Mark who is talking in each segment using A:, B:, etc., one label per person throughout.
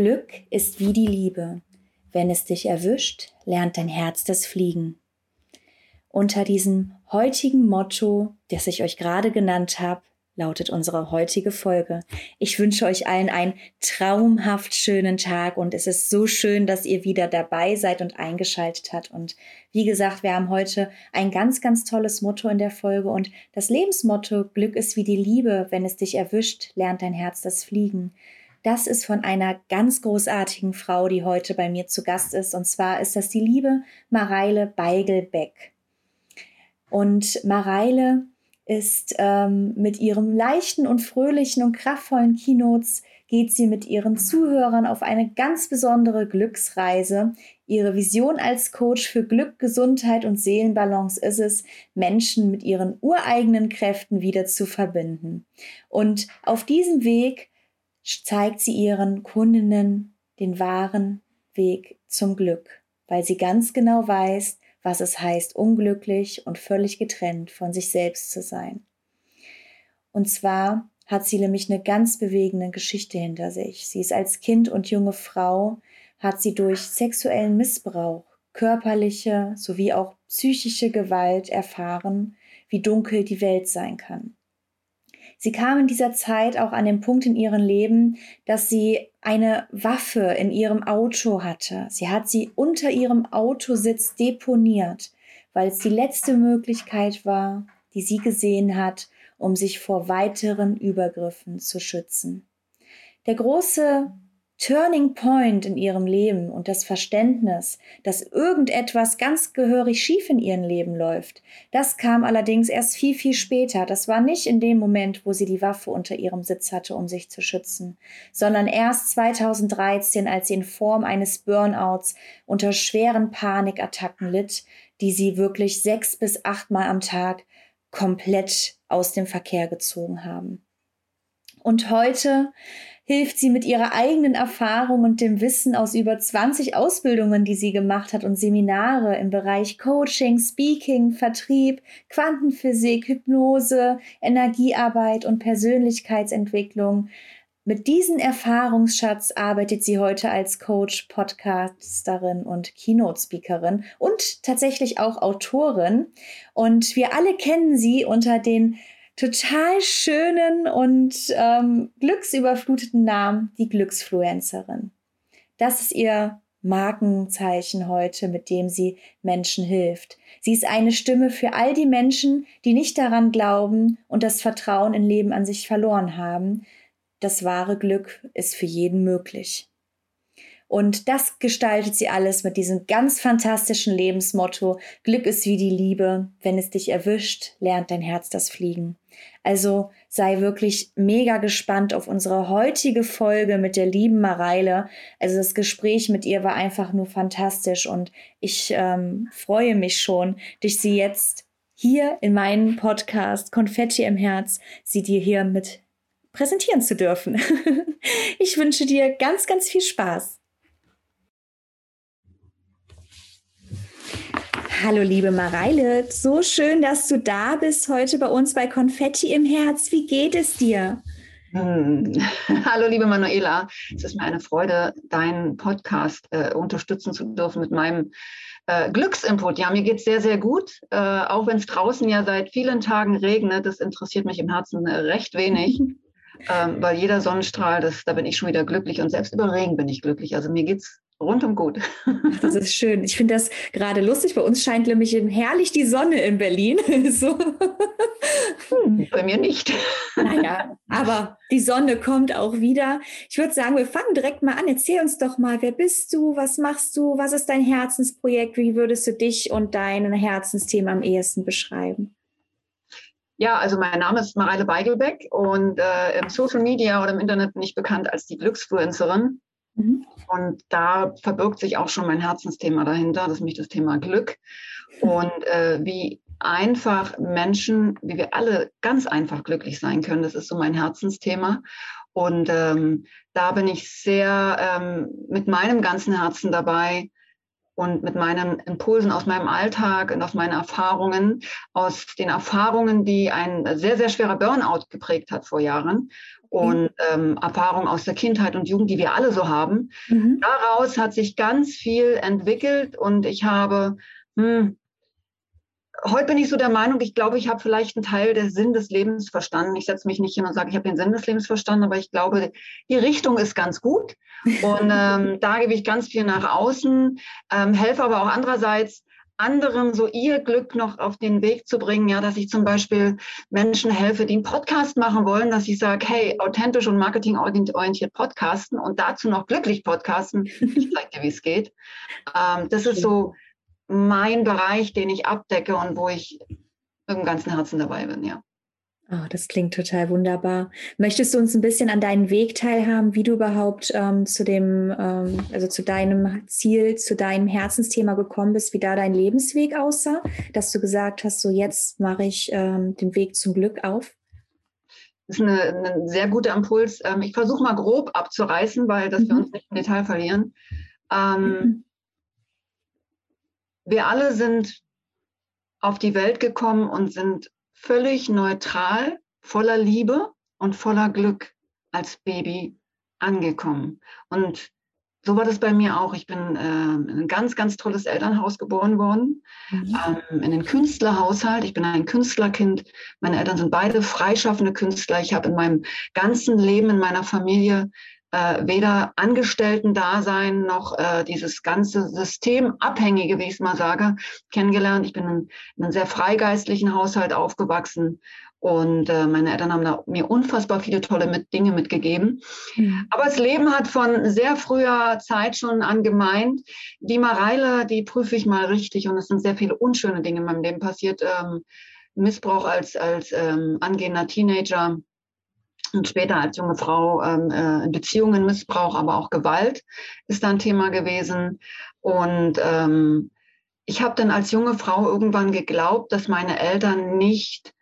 A: Glück ist wie die Liebe. Wenn es dich erwischt, lernt dein Herz das Fliegen. Unter diesem heutigen Motto, das ich euch gerade genannt habe, lautet unsere heutige Folge. Ich wünsche euch allen einen traumhaft schönen Tag und es ist so schön, dass ihr wieder dabei seid und eingeschaltet habt. Und wie gesagt, wir haben heute ein ganz, ganz tolles Motto in der Folge und das Lebensmotto Glück ist wie die Liebe. Wenn es dich erwischt, lernt dein Herz das Fliegen. Das ist von einer ganz großartigen Frau, die heute bei mir zu Gast ist. Und zwar ist das die liebe Mareile Beigelbeck. Und Mareile ist ähm, mit ihrem leichten und fröhlichen und kraftvollen Keynotes geht sie mit ihren Zuhörern auf eine ganz besondere Glücksreise. Ihre Vision als Coach für Glück, Gesundheit und Seelenbalance ist es, Menschen mit ihren ureigenen Kräften wieder zu verbinden. Und auf diesem Weg zeigt sie ihren Kundinnen den wahren Weg zum Glück, weil sie ganz genau weiß, was es heißt, unglücklich und völlig getrennt von sich selbst zu sein. Und zwar hat sie nämlich eine ganz bewegende Geschichte hinter sich. Sie ist als Kind und junge Frau, hat sie durch sexuellen Missbrauch, körperliche sowie auch psychische Gewalt erfahren, wie dunkel die Welt sein kann. Sie kam in dieser Zeit auch an den Punkt in ihrem Leben, dass sie eine Waffe in ihrem Auto hatte. Sie hat sie unter ihrem Autositz deponiert, weil es die letzte Möglichkeit war, die sie gesehen hat, um sich vor weiteren Übergriffen zu schützen. Der große Turning Point in ihrem Leben und das Verständnis, dass irgendetwas ganz gehörig schief in ihrem Leben läuft, das kam allerdings erst viel, viel später. Das war nicht in dem Moment, wo sie die Waffe unter ihrem Sitz hatte, um sich zu schützen, sondern erst 2013, als sie in Form eines Burnouts unter schweren Panikattacken litt, die sie wirklich sechs bis achtmal am Tag komplett aus dem Verkehr gezogen haben. Und heute hilft sie mit ihrer eigenen Erfahrung und dem Wissen aus über 20 Ausbildungen, die sie gemacht hat und Seminare im Bereich Coaching, Speaking, Vertrieb, Quantenphysik, Hypnose, Energiearbeit und Persönlichkeitsentwicklung. Mit diesem Erfahrungsschatz arbeitet sie heute als Coach, Podcasterin und Keynote-Speakerin und tatsächlich auch Autorin. Und wir alle kennen sie unter den total schönen und ähm, glücksüberfluteten Namen, die Glücksfluencerin. Das ist ihr Markenzeichen heute, mit dem sie Menschen hilft. Sie ist eine Stimme für all die Menschen, die nicht daran glauben und das Vertrauen in Leben an sich verloren haben. Das wahre Glück ist für jeden möglich. Und das gestaltet sie alles mit diesem ganz fantastischen Lebensmotto. Glück ist wie die Liebe. Wenn es dich erwischt, lernt dein Herz das Fliegen. Also sei wirklich mega gespannt auf unsere heutige Folge mit der lieben Mareile. Also das Gespräch mit ihr war einfach nur fantastisch und ich ähm, freue mich schon, dich sie jetzt hier in meinem Podcast Konfetti im Herz, sie dir hier mit präsentieren zu dürfen. ich wünsche dir ganz, ganz viel Spaß. Hallo liebe Mareile, so schön, dass du da bist heute bei uns bei Konfetti im Herz. Wie geht es dir?
B: Hm. Hallo liebe Manuela, es ist mir eine Freude, deinen Podcast äh, unterstützen zu dürfen mit meinem äh, Glücksinput. Ja, mir geht es sehr, sehr gut, äh, auch wenn es draußen ja seit vielen Tagen regnet. Das interessiert mich im Herzen äh, recht wenig. Ähm, weil jeder Sonnenstrahl, das, da bin ich schon wieder glücklich und selbst über Regen bin ich glücklich. Also mir geht es rundum gut.
A: Das ist schön. Ich finde das gerade lustig. Bei uns scheint nämlich herrlich die Sonne in Berlin. so.
B: Hm, bei mir nicht.
A: Naja, aber die Sonne kommt auch wieder. Ich würde sagen, wir fangen direkt mal an. Erzähl uns doch mal, wer bist du? Was machst du? Was ist dein Herzensprojekt? Wie würdest du dich und dein Herzensthema am ehesten beschreiben?
B: Ja, also mein Name ist Mareile Beigelbeck und äh, im Social Media oder im Internet bin ich bekannt als die Glücksfluencerin. Mhm. Und da verbirgt sich auch schon mein Herzensthema dahinter, das ist nämlich das Thema Glück. Und äh, wie einfach Menschen, wie wir alle ganz einfach glücklich sein können, das ist so mein Herzensthema. Und ähm, da bin ich sehr ähm, mit meinem ganzen Herzen dabei und mit meinen Impulsen aus meinem Alltag und aus meinen Erfahrungen, aus den Erfahrungen, die ein sehr, sehr schwerer Burnout geprägt hat vor Jahren und ähm, Erfahrungen aus der Kindheit und Jugend, die wir alle so haben. Mhm. Daraus hat sich ganz viel entwickelt und ich habe hm, heute bin ich so der Meinung, ich glaube, ich habe vielleicht einen Teil des Sinn des Lebens verstanden. Ich setze mich nicht hin und sage, ich habe den Sinn des Lebens verstanden, aber ich glaube, die Richtung ist ganz gut. Und ähm, da gebe ich ganz viel nach außen, ähm, helfe aber auch andererseits anderen so ihr Glück noch auf den Weg zu bringen, ja, dass ich zum Beispiel Menschen helfe, die einen Podcast machen wollen, dass ich sage, hey, authentisch und marketingorientiert podcasten und dazu noch glücklich podcasten. Ich zeige dir, wie es geht. Ähm, das ist so mein Bereich, den ich abdecke und wo ich mit dem ganzen Herzen dabei bin, ja.
A: Oh, das klingt total wunderbar. Möchtest du uns ein bisschen an deinen Weg teilhaben, wie du überhaupt ähm, zu dem, ähm, also zu deinem Ziel, zu deinem Herzensthema gekommen bist, wie da dein Lebensweg aussah, dass du gesagt hast, so jetzt mache ich ähm, den Weg zum Glück auf?
B: Das ist ein sehr guter Impuls. Ähm, ich versuche mal grob abzureißen, weil dass mhm. wir uns nicht im Detail verlieren. Ähm, mhm wir alle sind auf die Welt gekommen und sind völlig neutral, voller Liebe und voller Glück als Baby angekommen. Und so war das bei mir auch. Ich bin äh, in ein ganz, ganz tolles Elternhaus geboren worden, mhm. ähm, in einen Künstlerhaushalt. Ich bin ein Künstlerkind. Meine Eltern sind beide freischaffende Künstler. Ich habe in meinem ganzen Leben, in meiner Familie äh, weder Angestellten-Dasein noch äh, dieses ganze Systemabhängige, wie ich es mal sage, kennengelernt. Ich bin in, in einem sehr freigeistlichen Haushalt aufgewachsen und äh, meine Eltern haben da mir unfassbar viele tolle mit, Dinge mitgegeben. Mhm. Aber das Leben hat von sehr früher Zeit schon an gemeint, die Mareile, die prüfe ich mal richtig. Und es sind sehr viele unschöne Dinge in meinem Leben passiert. Ähm, Missbrauch als, als ähm, angehender Teenager, und später als junge Frau ähm, äh, Beziehungen, Missbrauch, aber auch Gewalt ist da ein Thema gewesen. Und ähm, ich habe dann als junge Frau irgendwann geglaubt, dass meine Eltern nicht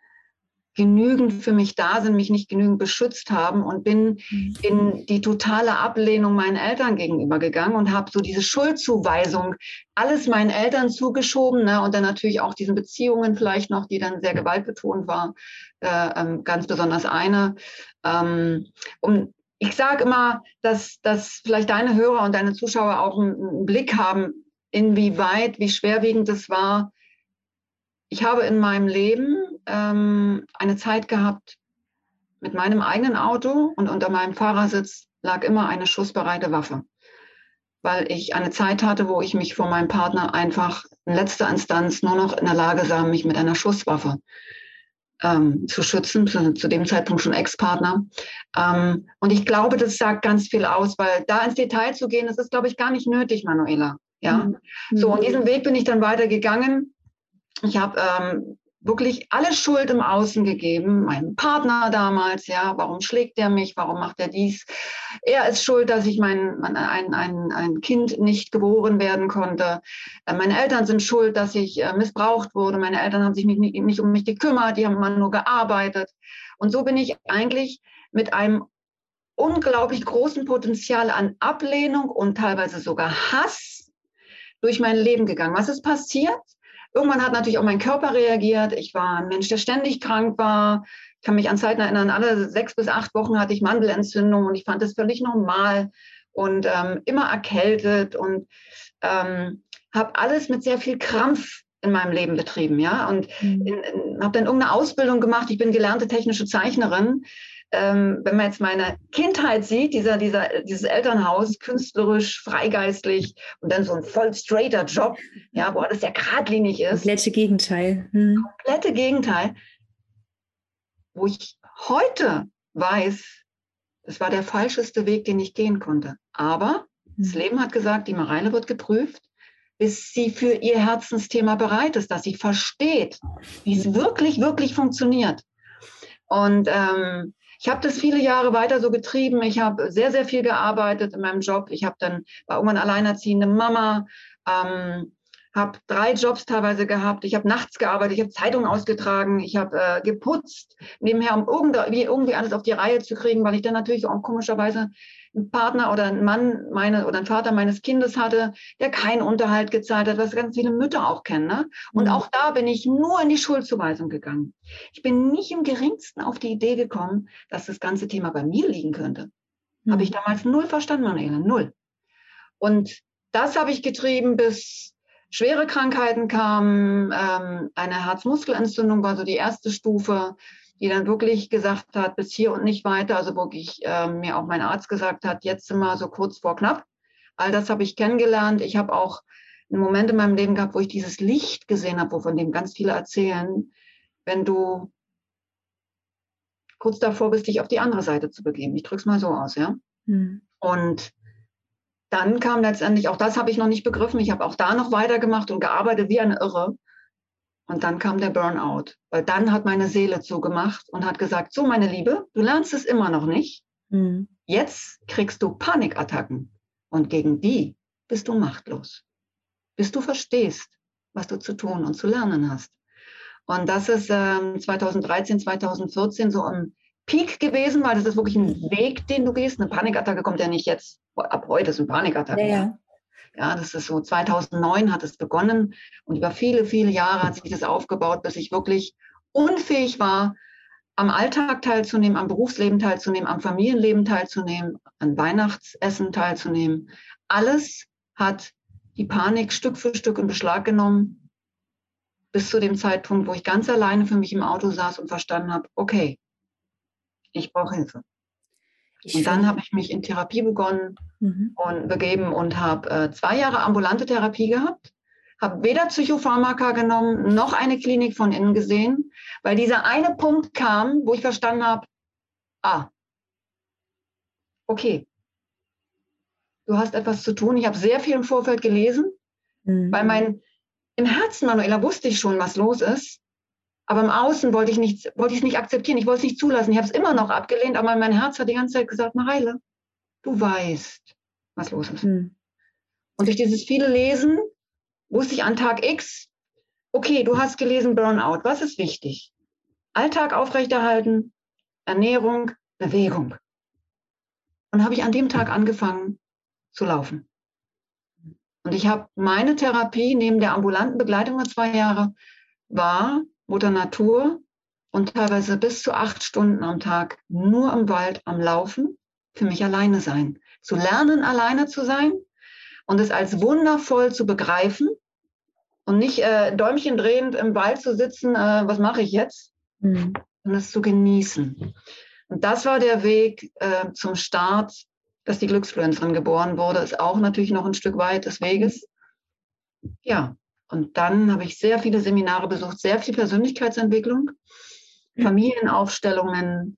B: genügend für mich da sind, mich nicht genügend beschützt haben und bin mhm. in die totale Ablehnung meinen Eltern gegenüber gegangen und habe so diese Schuldzuweisung alles meinen Eltern zugeschoben ne, und dann natürlich auch diesen Beziehungen vielleicht noch, die dann sehr gewaltbetont war, äh, ähm, ganz besonders eine. Ähm, um, ich sage immer, dass, dass vielleicht deine Hörer und deine Zuschauer auch einen, einen Blick haben, inwieweit, wie schwerwiegend das war. Ich habe in meinem Leben ähm, eine Zeit gehabt mit meinem eigenen Auto und unter meinem Fahrersitz lag immer eine schussbereite Waffe, weil ich eine Zeit hatte, wo ich mich vor meinem Partner einfach in letzter Instanz nur noch in der Lage sah, mich mit einer Schusswaffe ähm, zu schützen, zu, zu, dem Zeitpunkt schon Ex-Partner. Ähm, und ich glaube, das sagt ganz viel aus, weil da ins Detail zu gehen, das ist, glaube ich, gar nicht nötig, Manuela. Ja, mhm. so und diesen Weg bin ich dann weitergegangen. Ich habe ähm, wirklich alle Schuld im Außen gegeben, meinem Partner damals, ja, warum schlägt er mich, warum macht er dies? Er ist schuld, dass ich mein, ein, ein, ein Kind nicht geboren werden konnte. Äh, meine Eltern sind schuld, dass ich äh, missbraucht wurde. Meine Eltern haben sich nicht, nicht um mich gekümmert, die haben immer nur gearbeitet. Und so bin ich eigentlich mit einem unglaublich großen Potenzial an Ablehnung und teilweise sogar Hass durch mein Leben gegangen. Was ist passiert? Irgendwann hat natürlich auch mein Körper reagiert. Ich war ein Mensch, der ständig krank war. Ich kann mich an Zeiten erinnern, alle sechs bis acht Wochen hatte ich Mandelentzündung und ich fand das völlig normal und ähm, immer erkältet und ähm, habe alles mit sehr viel Krampf in meinem Leben betrieben, ja, und mhm. habe dann irgendeine Ausbildung gemacht. Ich bin gelernte technische Zeichnerin ähm, wenn man jetzt meine Kindheit sieht, dieser, dieser, dieses Elternhaus, künstlerisch, freigeistlich und dann so ein voll straighter Job, ja, wo alles sehr geradlinig ist.
A: Komplette Gegenteil. Hm.
B: Komplette Gegenteil. Wo ich heute weiß, das war der falscheste Weg, den ich gehen konnte. Aber hm. das Leben hat gesagt, die Mareile wird geprüft, bis sie für ihr Herzensthema bereit ist, dass sie versteht, wie es wirklich, wirklich funktioniert. Und ähm, ich habe das viele Jahre weiter so getrieben. Ich habe sehr, sehr viel gearbeitet in meinem Job. Ich habe dann war irgendwann alleinerziehende Mama. Ähm, habe drei Jobs teilweise gehabt. Ich habe nachts gearbeitet, ich habe Zeitungen ausgetragen, ich habe äh, geputzt, nebenher, um irgendwie, irgendwie alles auf die Reihe zu kriegen, weil ich dann natürlich auch komischerweise einen Partner oder einen Mann meine, oder einen Vater meines Kindes hatte, der keinen Unterhalt gezahlt hat, was ganz viele Mütter auch kennen. Ne? Und mhm. auch da bin ich nur in die Schuldzuweisung gegangen. Ich bin nicht im geringsten auf die Idee gekommen, dass das ganze Thema bei mir liegen könnte. Mhm. Habe ich damals null verstanden, Manuela, null. Und das habe ich getrieben bis schwere Krankheiten kamen. Ähm, eine Herzmuskelentzündung war so die erste Stufe, die dann wirklich gesagt hat, bis hier und nicht weiter. Also wirklich äh, mir auch mein Arzt gesagt hat, jetzt sind wir so kurz vor knapp. All das habe ich kennengelernt. Ich habe auch einen Moment in meinem Leben gehabt, wo ich dieses Licht gesehen habe, wovon dem ganz viele erzählen. Wenn du kurz davor bist, dich auf die andere Seite zu begeben. Ich drücke es mal so aus, ja. Hm. Und dann kam letztendlich, auch das habe ich noch nicht begriffen, ich habe auch da noch weitergemacht und gearbeitet wie eine Irre. Und dann kam der Burnout, weil dann hat meine Seele zugemacht und hat gesagt, so meine Liebe, du lernst es immer noch nicht. Mhm. Jetzt kriegst du Panikattacken und gegen die bist du machtlos. Bis du verstehst, was du zu tun und zu lernen hast. Und das ist ähm, 2013, 2014 so im Peak gewesen, weil das ist wirklich ein Weg, den du gehst. Eine Panikattacke kommt ja nicht jetzt ab heute ist ein Panikattacke. Ja, ja. Ja, das ist so 2009 hat es begonnen und über viele, viele Jahre hat sich das aufgebaut, bis ich wirklich unfähig war, am Alltag teilzunehmen, am Berufsleben teilzunehmen, am Familienleben teilzunehmen, an Weihnachtsessen teilzunehmen. Alles hat die Panik Stück für Stück in Beschlag genommen, bis zu dem Zeitpunkt, wo ich ganz alleine für mich im Auto saß und verstanden habe, okay, ich brauche Hilfe. Und dann habe ich mich in Therapie begonnen mhm. und begeben und habe äh, zwei Jahre ambulante Therapie gehabt, habe weder Psychopharmaka genommen noch eine Klinik von innen gesehen, weil dieser eine Punkt kam, wo ich verstanden habe, ah, okay, du hast etwas zu tun. Ich habe sehr viel im Vorfeld gelesen, mhm. weil mein im Herzen, Manuela, wusste ich schon, was los ist. Aber im Außen wollte ich nicht, wollte ich es nicht akzeptieren. Ich wollte es nicht zulassen. Ich habe es immer noch abgelehnt, aber mein Herz hat die ganze Zeit gesagt, Mareile, du weißt, was los ist. Hm. Und durch dieses viele Lesen wusste ich an Tag X, okay, du hast gelesen Burnout. Was ist wichtig? Alltag aufrechterhalten, Ernährung, Bewegung. Und habe ich an dem Tag angefangen zu laufen. Und ich habe meine Therapie neben der ambulanten Begleitung über zwei Jahre war Mutter Natur und teilweise bis zu acht Stunden am Tag nur im Wald am Laufen, für mich alleine sein. Zu lernen, alleine zu sein und es als wundervoll zu begreifen und nicht äh, Däumchen drehend im Wald zu sitzen, äh, was mache ich jetzt, mhm. und es zu genießen. Und das war der Weg äh, zum Start, dass die Glücksfluencerin geboren wurde, ist auch natürlich noch ein Stück weit des Weges. Ja, und dann habe ich sehr viele Seminare besucht, sehr viel Persönlichkeitsentwicklung, Familienaufstellungen,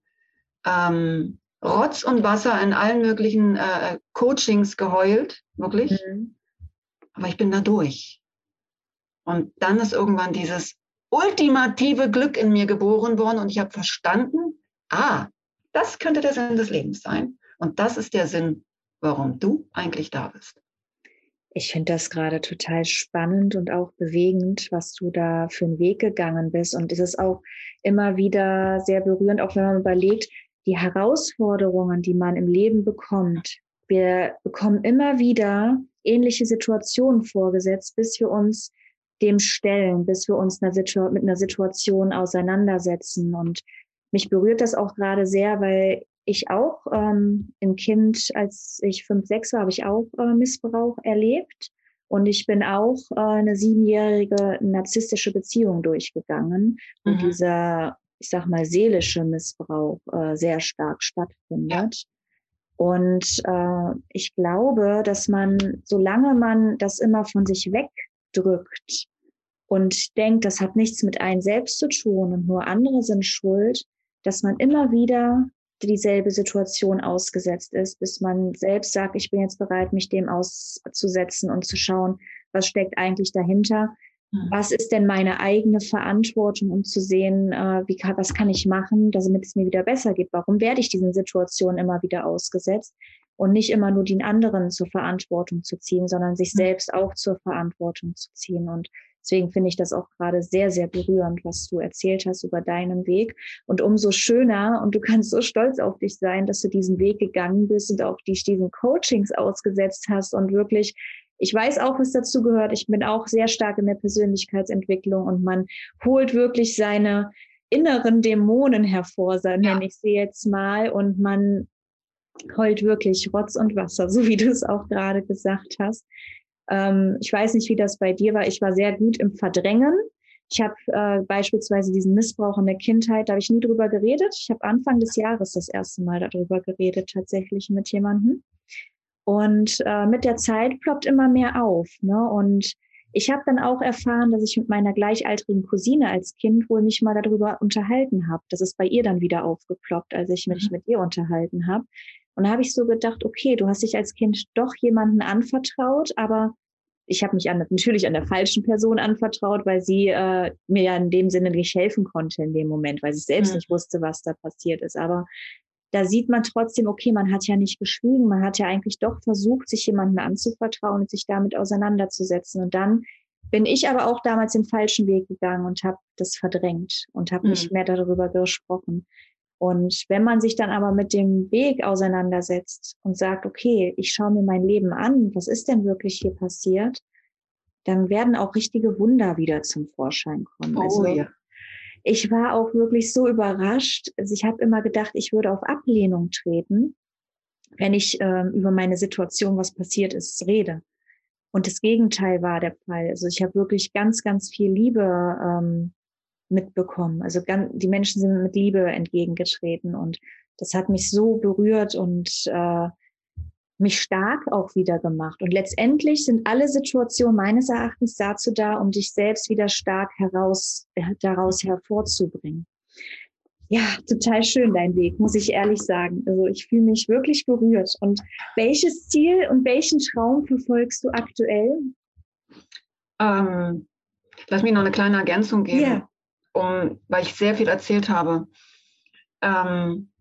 B: ähm, Rotz und Wasser in allen möglichen äh, Coachings geheult, wirklich. Mhm. Aber ich bin da durch. Und dann ist irgendwann dieses ultimative Glück in mir geboren worden und ich habe verstanden, ah, das könnte der Sinn des Lebens sein. Und das ist der Sinn, warum du eigentlich da bist.
A: Ich finde das gerade total spannend und auch bewegend, was du da für einen Weg gegangen bist. Und es ist auch immer wieder sehr berührend, auch wenn man überlegt, die Herausforderungen, die man im Leben bekommt. Wir bekommen immer wieder ähnliche Situationen vorgesetzt, bis wir uns dem stellen, bis wir uns mit einer Situation auseinandersetzen. Und mich berührt das auch gerade sehr, weil ich auch ähm, ein Kind, als ich fünf, sechs war, habe ich auch äh, Missbrauch erlebt. Und ich bin auch äh, eine siebenjährige narzisstische Beziehung durchgegangen, wo mhm. dieser, ich sag mal, seelische Missbrauch äh, sehr stark stattfindet. Und äh, ich glaube, dass man, solange man das immer von sich wegdrückt und denkt, das hat nichts mit einem selbst zu tun und nur andere sind schuld, dass man immer wieder dieselbe Situation ausgesetzt ist, bis man selbst sagt, ich bin jetzt bereit, mich dem auszusetzen und zu schauen, was steckt eigentlich dahinter. Mhm. Was ist denn meine eigene Verantwortung, um zu sehen, äh, wie kann, was kann ich machen, damit es mir wieder besser geht? Warum werde ich diesen Situationen immer wieder ausgesetzt? Und nicht immer nur den anderen zur Verantwortung zu ziehen, sondern sich mhm. selbst auch zur Verantwortung zu ziehen. Und Deswegen finde ich das auch gerade sehr, sehr berührend, was du erzählt hast über deinen Weg. Und umso schöner, und du kannst so stolz auf dich sein, dass du diesen Weg gegangen bist und auch dich diesen Coachings ausgesetzt hast und wirklich ich weiß auch, was dazu gehört. Ich bin auch sehr stark in der Persönlichkeitsentwicklung und man holt wirklich seine inneren Dämonen hervor, so nenne ich sie jetzt mal, und man heult wirklich Rotz und Wasser, so wie du es auch gerade gesagt hast. Ähm, ich weiß nicht, wie das bei dir war. Ich war sehr gut im Verdrängen. Ich habe äh, beispielsweise diesen Missbrauch in der Kindheit, da habe ich nie drüber geredet. Ich habe Anfang des Jahres das erste Mal darüber geredet, tatsächlich mit jemandem. Und äh, mit der Zeit ploppt immer mehr auf. Ne? Und ich habe dann auch erfahren, dass ich mit meiner gleichaltrigen Cousine als Kind wohl mich mal darüber unterhalten habe. Das ist bei ihr dann wieder aufgeploppt, als ich mich mhm. mit ihr unterhalten habe. Und da habe ich so gedacht, okay, du hast dich als Kind doch jemanden anvertraut, aber ich habe mich an, natürlich an der falschen Person anvertraut, weil sie äh, mir ja in dem Sinne nicht helfen konnte in dem Moment, weil sie selbst mhm. nicht wusste, was da passiert ist. Aber da sieht man trotzdem, okay, man hat ja nicht geschwiegen, man hat ja eigentlich doch versucht, sich jemandem anzuvertrauen und sich damit auseinanderzusetzen. Und dann bin ich aber auch damals den falschen Weg gegangen und habe das verdrängt und habe mhm. nicht mehr darüber gesprochen. Und wenn man sich dann aber mit dem Weg auseinandersetzt und sagt, okay, ich schaue mir mein Leben an, was ist denn wirklich hier passiert, dann werden auch richtige Wunder wieder zum Vorschein kommen. Oh, also, ja. Ich war auch wirklich so überrascht. Also ich habe immer gedacht, ich würde auf Ablehnung treten, wenn ich äh, über meine Situation, was passiert ist, rede. Und das Gegenteil war der Fall. Also ich habe wirklich ganz, ganz viel Liebe ähm, mitbekommen. Also ganz, die Menschen sind mit Liebe entgegengetreten und das hat mich so berührt und äh, mich stark auch wieder gemacht. Und letztendlich sind alle Situationen meines Erachtens dazu da, um dich selbst wieder stark heraus, äh, daraus hervorzubringen. Ja, total schön dein Weg, muss ich ehrlich sagen. Also ich fühle mich wirklich berührt. Und welches Ziel und welchen Traum verfolgst du aktuell?
B: Ähm, lass mich noch eine kleine Ergänzung geben. Yeah um, weil ich sehr viel erzählt habe. Ähm,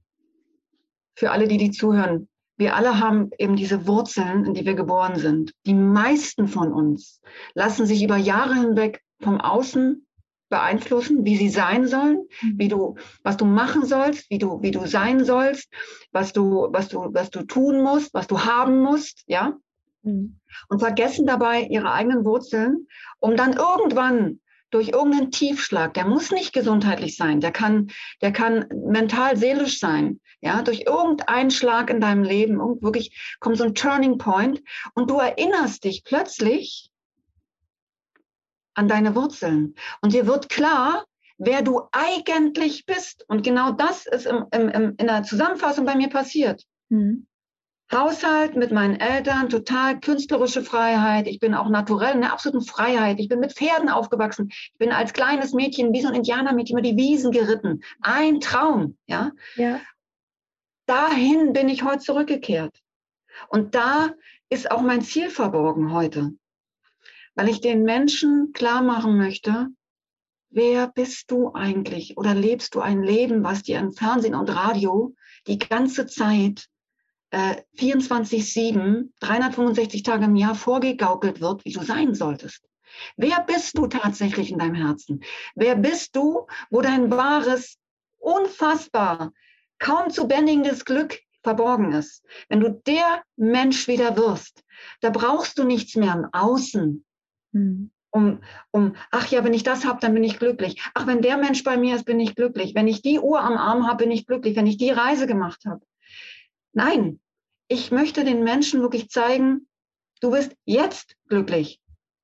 B: für alle, die die zuhören, wir alle haben eben diese Wurzeln, in die wir geboren sind. Die meisten von uns lassen sich über Jahre hinweg vom Außen beeinflussen, wie sie sein sollen, mhm. wie du, was du machen sollst, wie du, wie du sein sollst, was du, was du, was du tun musst, was du haben musst, ja. Mhm. Und vergessen dabei ihre eigenen Wurzeln, um dann irgendwann durch irgendeinen Tiefschlag, der muss nicht gesundheitlich sein, der kann, der kann mental, seelisch sein, ja, durch irgendeinen Schlag in deinem Leben, wirklich kommt so ein Turning Point und du erinnerst dich plötzlich an deine Wurzeln und dir wird klar, wer du eigentlich bist. Und genau das ist im, im, im, in der Zusammenfassung bei mir passiert. Mhm. Haushalt mit meinen Eltern, total künstlerische Freiheit. Ich bin auch naturell in der absoluten Freiheit. Ich bin mit Pferden aufgewachsen. Ich bin als kleines Mädchen wie so ein Indianermädchen über die Wiesen geritten. Ein Traum, ja. ja. Dahin bin ich heute zurückgekehrt. Und da ist auch mein Ziel verborgen heute. Weil ich den Menschen klar machen möchte, wer bist du eigentlich? Oder lebst du ein Leben, was dir im Fernsehen und Radio die ganze Zeit äh, 24-7, 365 Tage im Jahr vorgegaukelt wird, wie du sein solltest. Wer bist du tatsächlich in deinem Herzen? Wer bist du, wo dein wahres, unfassbar, kaum zu bändigendes Glück verborgen ist? Wenn du der Mensch wieder wirst, da brauchst du nichts mehr im Außen. Mhm. Um, um, ach ja, wenn ich das habe, dann bin ich glücklich. Ach, wenn der Mensch bei mir ist, bin ich glücklich. Wenn ich die Uhr am Arm habe, bin ich glücklich. Wenn ich die Reise gemacht habe. Nein, ich möchte den Menschen wirklich zeigen, du bist jetzt glücklich.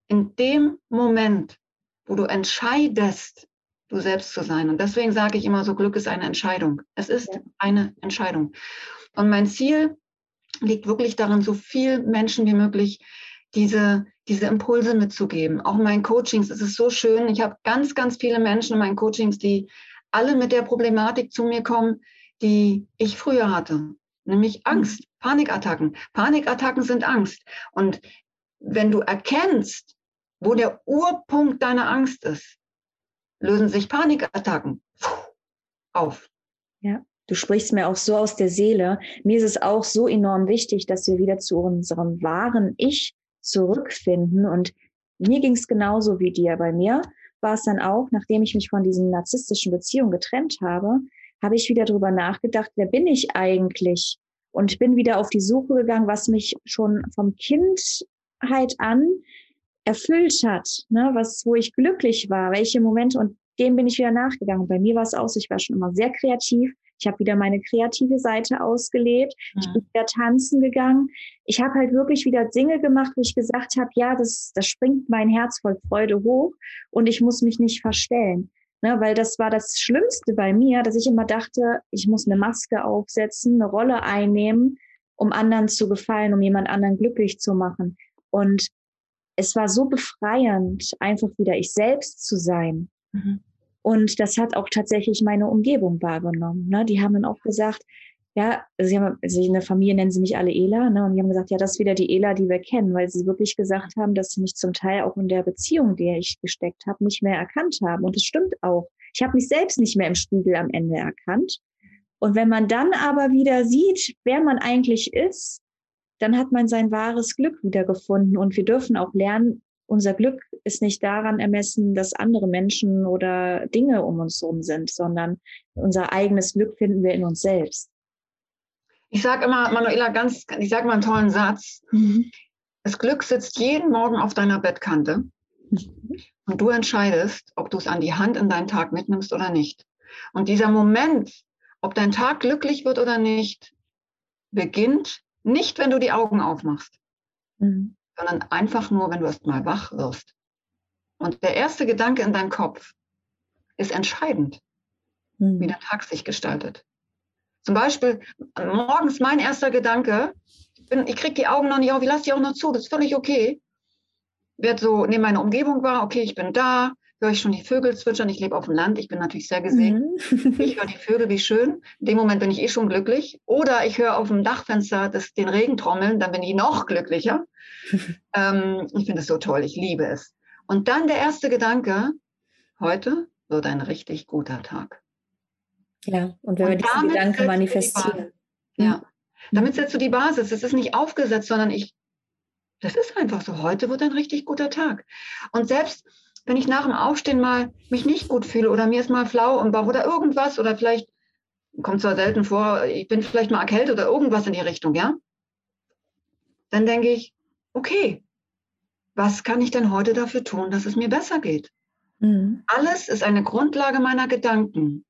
B: In dem Moment, wo du entscheidest, du selbst zu sein. Und deswegen sage ich immer so, Glück ist eine Entscheidung. Es ist ja. eine Entscheidung. Und mein Ziel liegt wirklich darin, so viel Menschen wie möglich diese, diese Impulse mitzugeben. Auch in meinen Coachings ist es so schön. Ich habe ganz, ganz viele Menschen in meinen Coachings, die alle mit der Problematik zu mir kommen, die ich früher hatte nämlich mhm. Angst, Panikattacken. Panikattacken sind Angst. Und wenn du erkennst, wo der Urpunkt deiner Angst ist, lösen sich Panikattacken auf.
A: Ja, du sprichst mir auch so aus der Seele. Mir ist es auch so enorm wichtig, dass wir wieder zu unserem wahren Ich zurückfinden. Und mir ging es genauso wie dir. Bei mir war es dann auch, nachdem ich mich von diesen narzisstischen Beziehungen getrennt habe, habe ich wieder darüber nachgedacht, wer bin ich eigentlich? Und bin wieder auf die Suche gegangen, was mich schon vom Kindheit an erfüllt hat, ne? was, wo ich glücklich war, welche Momente und dem bin ich wieder nachgegangen. Bei mir war es auch so, ich war schon immer sehr kreativ. Ich habe wieder meine kreative Seite ausgelebt. Mhm. Ich bin wieder tanzen gegangen. Ich habe halt wirklich wieder Dinge gemacht, wo ich gesagt habe, ja, das, das springt mein Herz voll Freude hoch und ich muss mich nicht verstellen. Ne, weil das war das Schlimmste bei mir, dass ich immer dachte, ich muss eine Maske aufsetzen, eine Rolle einnehmen, um anderen zu gefallen, um jemand anderen glücklich zu machen. Und es war so befreiend, einfach wieder ich selbst zu sein. Mhm. Und das hat auch tatsächlich meine Umgebung wahrgenommen. Ne? Die haben dann auch gesagt, ja, also sie haben, also in der Familie nennen sie mich alle Ela, ne? Und die haben gesagt, ja, das ist wieder die Ela, die wir kennen, weil sie wirklich gesagt haben, dass sie mich zum Teil auch in der Beziehung, der ich gesteckt habe, nicht mehr erkannt haben. Und das stimmt auch. Ich habe mich selbst nicht mehr im Spiegel am Ende erkannt. Und wenn man dann aber wieder sieht, wer man eigentlich ist, dann hat man sein wahres Glück wiedergefunden. Und wir dürfen auch lernen, unser Glück ist nicht daran ermessen, dass andere Menschen oder Dinge um uns herum sind, sondern unser eigenes Glück finden wir in uns selbst.
B: Ich sage immer, Manuela, ganz, ich sage mal einen tollen Satz. Mhm. Das Glück sitzt jeden Morgen auf deiner Bettkante mhm. und du entscheidest, ob du es an die Hand in deinen Tag mitnimmst oder nicht. Und dieser Moment, ob dein Tag glücklich wird oder nicht, beginnt nicht, wenn du die Augen aufmachst, mhm. sondern einfach nur, wenn du erst mal wach wirst. Und der erste Gedanke in deinem Kopf ist entscheidend, mhm. wie der Tag sich gestaltet. Zum Beispiel morgens mein erster Gedanke, ich, bin, ich kriege die Augen noch nicht auf, ich lasse die auch noch zu, das ist völlig okay. Werd so, nehme meine Umgebung wahr, okay, ich bin da, höre ich schon die Vögel zwitschern, ich lebe auf dem Land, ich bin natürlich sehr gesegnet. Mhm. ich höre die Vögel, wie schön. In dem Moment bin ich eh schon glücklich. Oder ich höre auf dem Dachfenster das, den Regen trommeln, dann bin ich noch glücklicher. ähm, ich finde es so toll, ich liebe es. Und dann der erste Gedanke, heute wird ein richtig guter Tag.
A: Ja, und wenn und wir diesen Gedanken manifestieren.
B: Ja, damit setzt du die Basis. Es ist nicht aufgesetzt, sondern ich, das ist einfach so. Heute wird ein richtig guter Tag. Und selbst wenn ich nach dem Aufstehen mal mich nicht gut fühle oder mir ist mal flau im Bauch oder irgendwas oder vielleicht kommt zwar selten vor, ich bin vielleicht mal erkältet oder irgendwas in die Richtung, ja? Dann denke ich, okay, was kann ich denn heute dafür tun, dass es mir besser geht? Mhm. Alles ist eine Grundlage meiner Gedanken.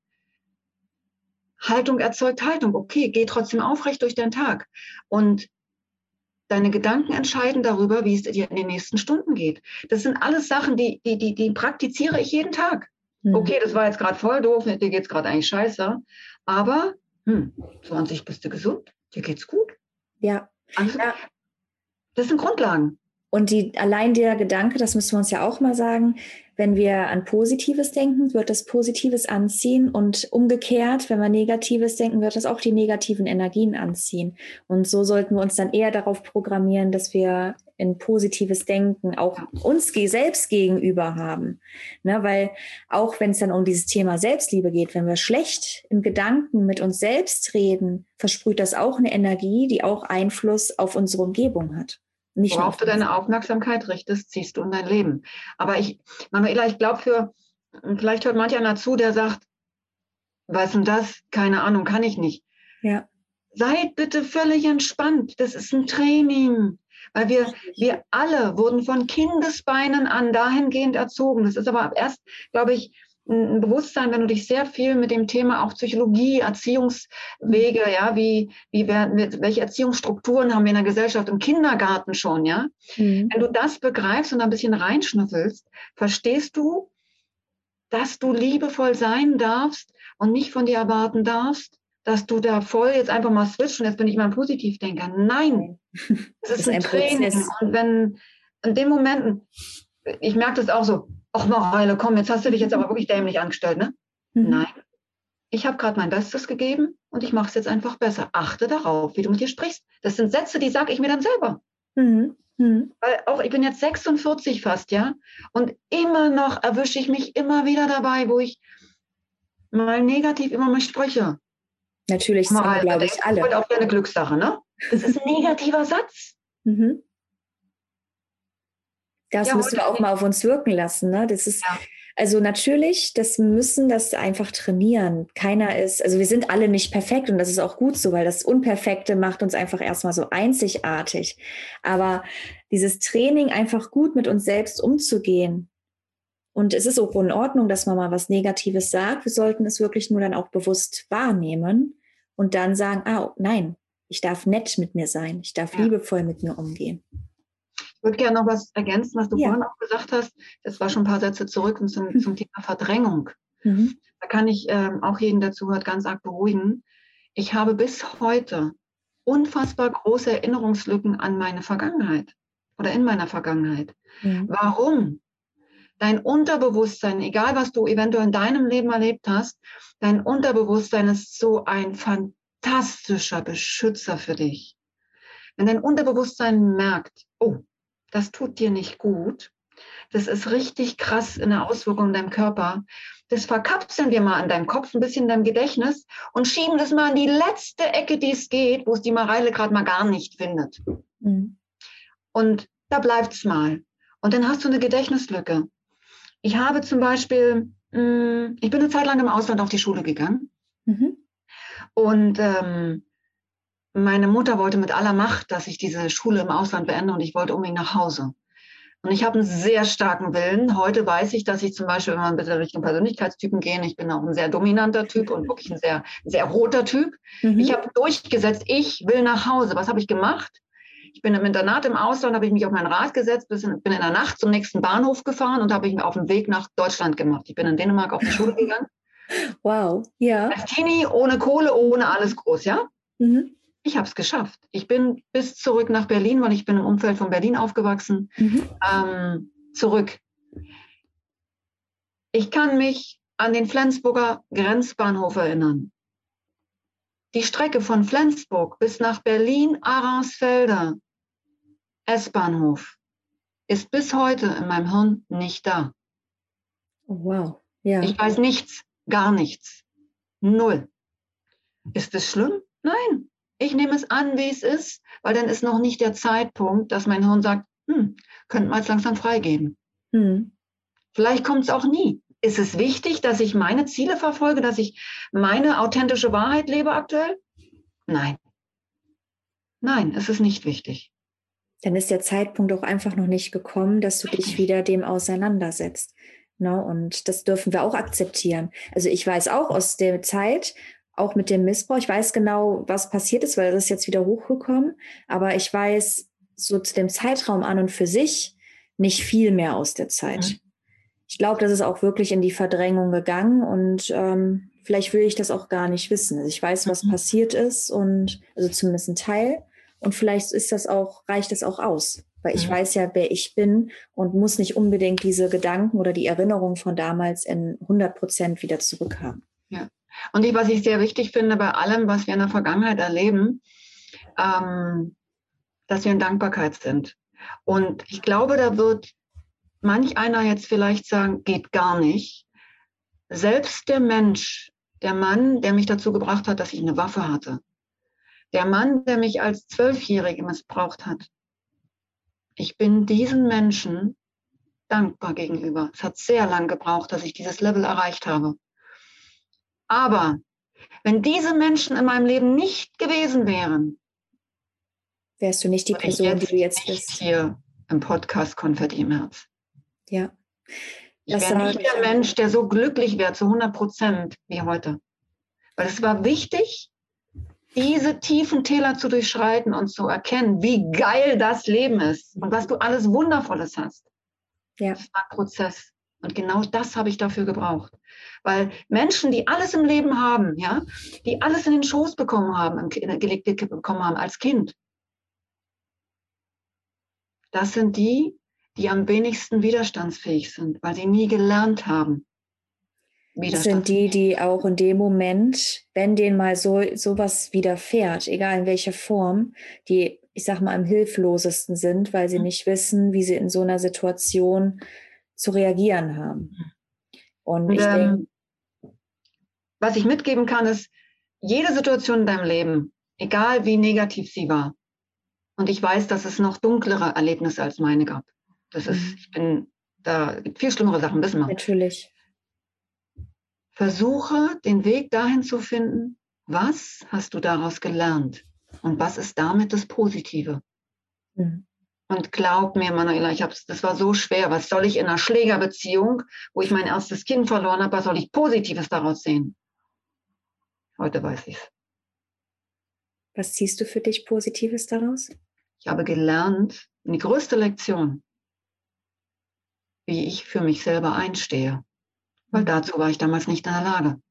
B: Haltung erzeugt Haltung. Okay, geh trotzdem aufrecht durch den Tag. Und deine Gedanken entscheiden darüber, wie es dir in den nächsten Stunden geht. Das sind alles Sachen, die, die, die, die praktiziere ich jeden Tag. Mhm. Okay, das war jetzt gerade voll doof, dir geht es gerade eigentlich scheiße. Aber hm, 20 bist du gesund, dir geht's gut.
A: Ja.
B: Also,
A: ja.
B: Das sind Grundlagen.
A: Und die, allein der Gedanke, das müssen wir uns ja auch mal sagen, wenn wir an Positives denken, wird das Positives anziehen und umgekehrt, wenn wir Negatives denken, wird das auch die negativen Energien anziehen. Und so sollten wir uns dann eher darauf programmieren, dass wir in positives Denken auch uns selbst gegenüber haben. Ne, weil auch wenn es dann um dieses Thema Selbstliebe geht, wenn wir schlecht im Gedanken mit uns selbst reden, versprüht das auch eine Energie, die auch Einfluss auf unsere Umgebung hat.
B: Nicht Worauf du deine Aufmerksamkeit richtest, ziehst du in dein Leben. Aber ich, Manuela, ich glaube für, vielleicht hört manch einer zu, der sagt, was denn das? Keine Ahnung, kann ich nicht.
A: Ja.
B: Seid bitte völlig entspannt. Das ist ein Training. Weil wir, wir alle wurden von Kindesbeinen an dahingehend erzogen. Das ist aber erst, glaube ich, ein Bewusstsein, wenn du dich sehr viel mit dem Thema auch Psychologie, Erziehungswege, ja, wie, wie werden wir, welche Erziehungsstrukturen haben wir in der Gesellschaft, im Kindergarten schon, ja. Mhm. Wenn du das begreifst und ein bisschen reinschnüffelst, verstehst du, dass du liebevoll sein darfst und nicht von dir erwarten darfst, dass du da voll jetzt einfach mal switcht und jetzt bin ich mal ein Positivdenker. Nein, das ist, ist ein, ein Training. Und wenn in den Momenten, ich merke das auch so, ach Mareile, komm, jetzt hast du dich jetzt aber wirklich dämlich angestellt, ne? Mhm. Nein, ich habe gerade mein Bestes gegeben und ich mache es jetzt einfach besser. Achte darauf, wie du mit dir sprichst. Das sind Sätze, die sage ich mir dann selber. Mhm. Hm. Weil auch ich bin jetzt 46 fast, ja, und immer noch erwische ich mich immer wieder dabei, wo ich mal negativ immer mal spreche.
A: Natürlich, das
B: glaube ich, alle. Das ist auch eine Glückssache, ne? Das ist ein negativer Satz. Mhm.
A: Das ja, müssen wir auch mal auf uns wirken lassen. Ne? Das ist, ja. also natürlich, das müssen das einfach trainieren. Keiner ist, also wir sind alle nicht perfekt und das ist auch gut so, weil das Unperfekte macht uns einfach erstmal so einzigartig. Aber dieses Training, einfach gut mit uns selbst umzugehen. Und es ist auch in Ordnung, dass man mal was Negatives sagt. Wir sollten es wirklich nur dann auch bewusst wahrnehmen und dann sagen, ah, nein, ich darf nett mit mir sein. Ich darf ja. liebevoll mit mir umgehen.
B: Ich würde gerne noch was ergänzen, was du ja. vorhin auch gesagt hast. Das war schon ein paar Sätze zurück zum, mhm. zum Thema Verdrängung. Mhm. Da kann ich ähm, auch jeden, der zuhört, ganz arg beruhigen. Ich habe bis heute unfassbar große Erinnerungslücken an meine Vergangenheit oder in meiner Vergangenheit. Mhm. Warum? Dein Unterbewusstsein, egal was du eventuell in deinem Leben erlebt hast, dein Unterbewusstsein ist so ein fantastischer Beschützer für dich. Wenn dein Unterbewusstsein merkt, oh, das tut dir nicht gut. Das ist richtig krass in der Auswirkung in deinem Körper. Das verkapseln wir mal an deinem Kopf, ein bisschen in deinem Gedächtnis und schieben das mal in die letzte Ecke, die es geht, wo es die Mareile gerade mal gar nicht findet. Mhm. Und da bleibt es mal. Und dann hast du eine Gedächtnislücke. Ich habe zum Beispiel, mh, hm, ich bin eine Zeit lang im Ausland auf die Schule gegangen. Mhm. Und ähm, meine Mutter wollte mit aller Macht, dass ich diese Schule im Ausland beende und ich wollte unbedingt nach Hause. Und ich habe einen sehr starken Willen. Heute weiß ich, dass ich zum Beispiel, wenn man bitte Richtung Persönlichkeitstypen gehen, ich bin auch ein sehr dominanter Typ und wirklich ein sehr, sehr roter Typ. Mhm. Ich habe durchgesetzt, ich will nach Hause. Was habe ich gemacht? Ich bin im Internat im Ausland, habe ich mich auf mein Rad gesetzt, bin in der Nacht zum nächsten Bahnhof gefahren und habe ich mich auf den Weg nach Deutschland gemacht. Ich bin in Dänemark auf die Schule gegangen.
A: Wow, ja.
B: Als Teenie, ohne Kohle, ohne alles groß, ja? Mhm ich habe es geschafft. Ich bin bis zurück nach Berlin, weil ich bin im Umfeld von Berlin aufgewachsen, mhm. ähm, zurück. Ich kann mich an den Flensburger Grenzbahnhof erinnern. Die Strecke von Flensburg bis nach Berlin-Arnsfelder S-Bahnhof ist bis heute in meinem Hirn nicht da.
A: Oh, wow. Ja.
B: Ich weiß nichts, gar nichts. Null. Ist es schlimm? Nein. Ich nehme es an, wie es ist, weil dann ist noch nicht der Zeitpunkt, dass mein Hirn sagt, hm, könnte man jetzt langsam freigeben. Hm. Vielleicht kommt es auch nie. Ist es wichtig, dass ich meine Ziele verfolge, dass ich meine authentische Wahrheit lebe aktuell? Nein. Nein, es ist nicht wichtig.
A: Dann ist der Zeitpunkt auch einfach noch nicht gekommen, dass du dich wieder dem auseinandersetzt. Ne? Und das dürfen wir auch akzeptieren. Also ich weiß auch aus der Zeit, auch mit dem Missbrauch. Ich weiß genau, was passiert ist, weil das ist jetzt wieder hochgekommen. Aber ich weiß so zu dem Zeitraum an und für sich nicht viel mehr aus der Zeit. Mhm. Ich glaube, das ist auch wirklich in die Verdrängung gegangen und ähm, vielleicht will ich das auch gar nicht wissen. Also ich weiß, was mhm. passiert ist und also zumindest ein Teil. Und vielleicht ist das auch, reicht das auch aus. Weil ich mhm. weiß ja, wer ich bin und muss nicht unbedingt diese Gedanken oder die Erinnerungen von damals in 100 Prozent wieder zurückhaben.
B: Ja. Und ich, was ich sehr wichtig finde bei allem, was wir in der Vergangenheit erleben, ähm, dass wir in Dankbarkeit sind. Und ich glaube, da wird manch einer jetzt vielleicht sagen, geht gar nicht. Selbst der Mensch, der Mann, der mich dazu gebracht hat, dass ich eine Waffe hatte, der Mann, der mich als Zwölfjährige missbraucht hat, ich bin diesen Menschen dankbar gegenüber. Es hat sehr lang gebraucht, dass ich dieses Level erreicht habe. Aber wenn diese Menschen in meinem Leben nicht gewesen wären,
A: wärst du nicht die Person, die du jetzt bist.
B: Hier im Podcast Konfetti im Herz.
A: Ja.
B: Ich wäre nicht der Mensch, der so glücklich wäre zu 100 Prozent wie heute. Weil es war wichtig, diese tiefen Täler zu durchschreiten und zu erkennen, wie geil das Leben ist und was du alles Wundervolles hast. Ja. Das war ein Prozess. Und genau das habe ich dafür gebraucht. Weil Menschen, die alles im Leben haben, ja, die alles in den Schoß bekommen haben, gelegt bekommen haben als Kind, das sind die, die am wenigsten widerstandsfähig sind, weil sie nie gelernt haben.
A: Das sind die, die auch in dem Moment, wenn denen mal so sowas widerfährt, egal in welcher Form, die ich sag mal, am hilflosesten sind, weil sie mhm. nicht wissen, wie sie in so einer Situation zu reagieren haben.
B: Und ich ähm, denke, was ich mitgeben kann, ist, jede Situation in deinem Leben, egal wie negativ sie war, und ich weiß, dass es noch dunklere Erlebnisse als meine gab. Das ist, mhm. ich bin, da gibt viel schlimmere Sachen, wissen wir.
A: Natürlich.
B: Versuche den Weg dahin zu finden, was hast du daraus gelernt und was ist damit das Positive. Mhm. Und glaub mir, Manuela, ich hab's, das war so schwer. Was soll ich in einer Schlägerbeziehung, wo ich mein erstes Kind verloren habe, was soll ich Positives daraus sehen? Heute weiß ich's.
A: Was ziehst du für dich Positives daraus?
B: Ich habe gelernt, die größte Lektion, wie ich für mich selber einstehe. Weil mhm. dazu war ich damals nicht in der Lage.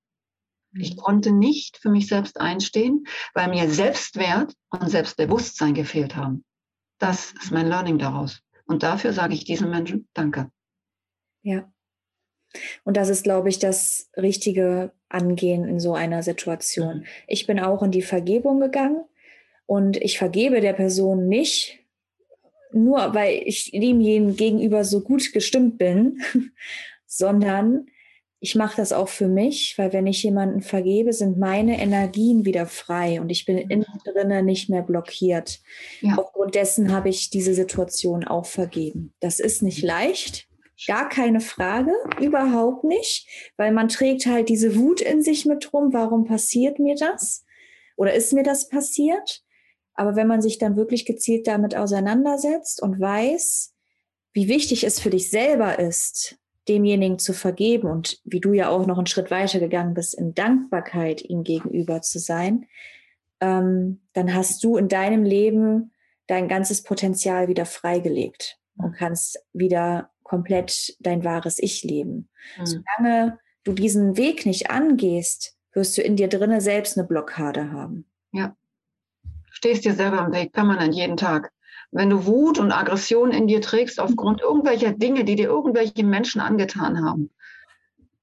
B: Ich mhm. konnte nicht für mich selbst einstehen, weil mir Selbstwert und Selbstbewusstsein gefehlt haben. Das ist mein Learning daraus. Und dafür sage ich diesen Menschen Danke.
A: Ja. Und das ist, glaube ich, das richtige Angehen in so einer Situation. Ich bin auch in die Vergebung gegangen und ich vergebe der Person nicht, nur weil ich demjenigen gegenüber so gut gestimmt bin, sondern ich mache das auch für mich, weil wenn ich jemanden vergebe, sind meine Energien wieder frei und ich bin mhm. innen drinnen nicht mehr blockiert. Ja. Aufgrund dessen habe ich diese Situation auch vergeben. Das ist nicht mhm. leicht, gar keine Frage, überhaupt nicht, weil man trägt halt diese Wut in sich mit rum. Warum passiert mir das? Oder ist mir das passiert? Aber wenn man sich dann wirklich gezielt damit auseinandersetzt und weiß, wie wichtig es für dich selber ist, demjenigen zu vergeben und wie du ja auch noch einen Schritt weiter gegangen bist, in Dankbarkeit ihm gegenüber zu sein, ähm, dann hast du in deinem Leben dein ganzes Potenzial wieder freigelegt und kannst wieder komplett dein wahres Ich leben. Mhm. Solange du diesen Weg nicht angehst, wirst du in dir drinnen selbst eine Blockade haben.
B: Ja. Stehst dir selber im Weg, permanent jeden Tag. Wenn du Wut und Aggression in dir trägst aufgrund irgendwelcher Dinge, die dir irgendwelche Menschen angetan haben,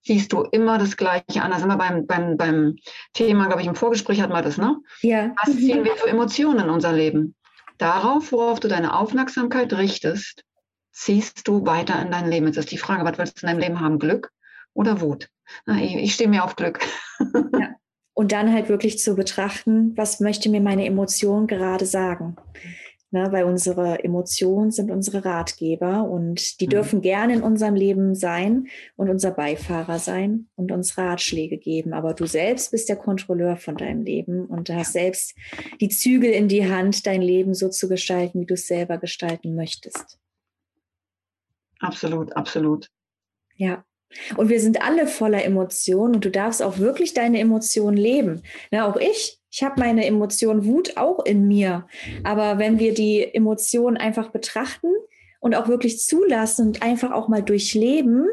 B: siehst du immer das Gleiche an. Da sind wir beim, beim, beim Thema, glaube ich, im Vorgespräch hatten wir das, ne?
A: Ja.
B: Was ziehen wir für Emotionen in unser Leben? Darauf, worauf du deine Aufmerksamkeit richtest, ziehst du weiter in dein Leben. Jetzt ist die Frage, was willst du in deinem Leben haben? Glück oder Wut? Na, ich, ich stehe mir auf Glück.
A: Ja. Und dann halt wirklich zu betrachten, was möchte mir meine Emotion gerade sagen? Ne, weil unsere Emotionen sind unsere Ratgeber und die mhm. dürfen gerne in unserem Leben sein und unser Beifahrer sein und uns Ratschläge geben. Aber du selbst bist der Kontrolleur von deinem Leben und du hast selbst die Zügel in die Hand, dein Leben so zu gestalten, wie du es selber gestalten möchtest.
B: Absolut, absolut.
A: Ja. Und wir sind alle voller Emotionen und du darfst auch wirklich deine Emotionen leben. Ne, auch ich ich habe meine Emotion Wut auch in mir. Aber wenn wir die Emotionen einfach betrachten und auch wirklich zulassen und einfach auch mal durchleben,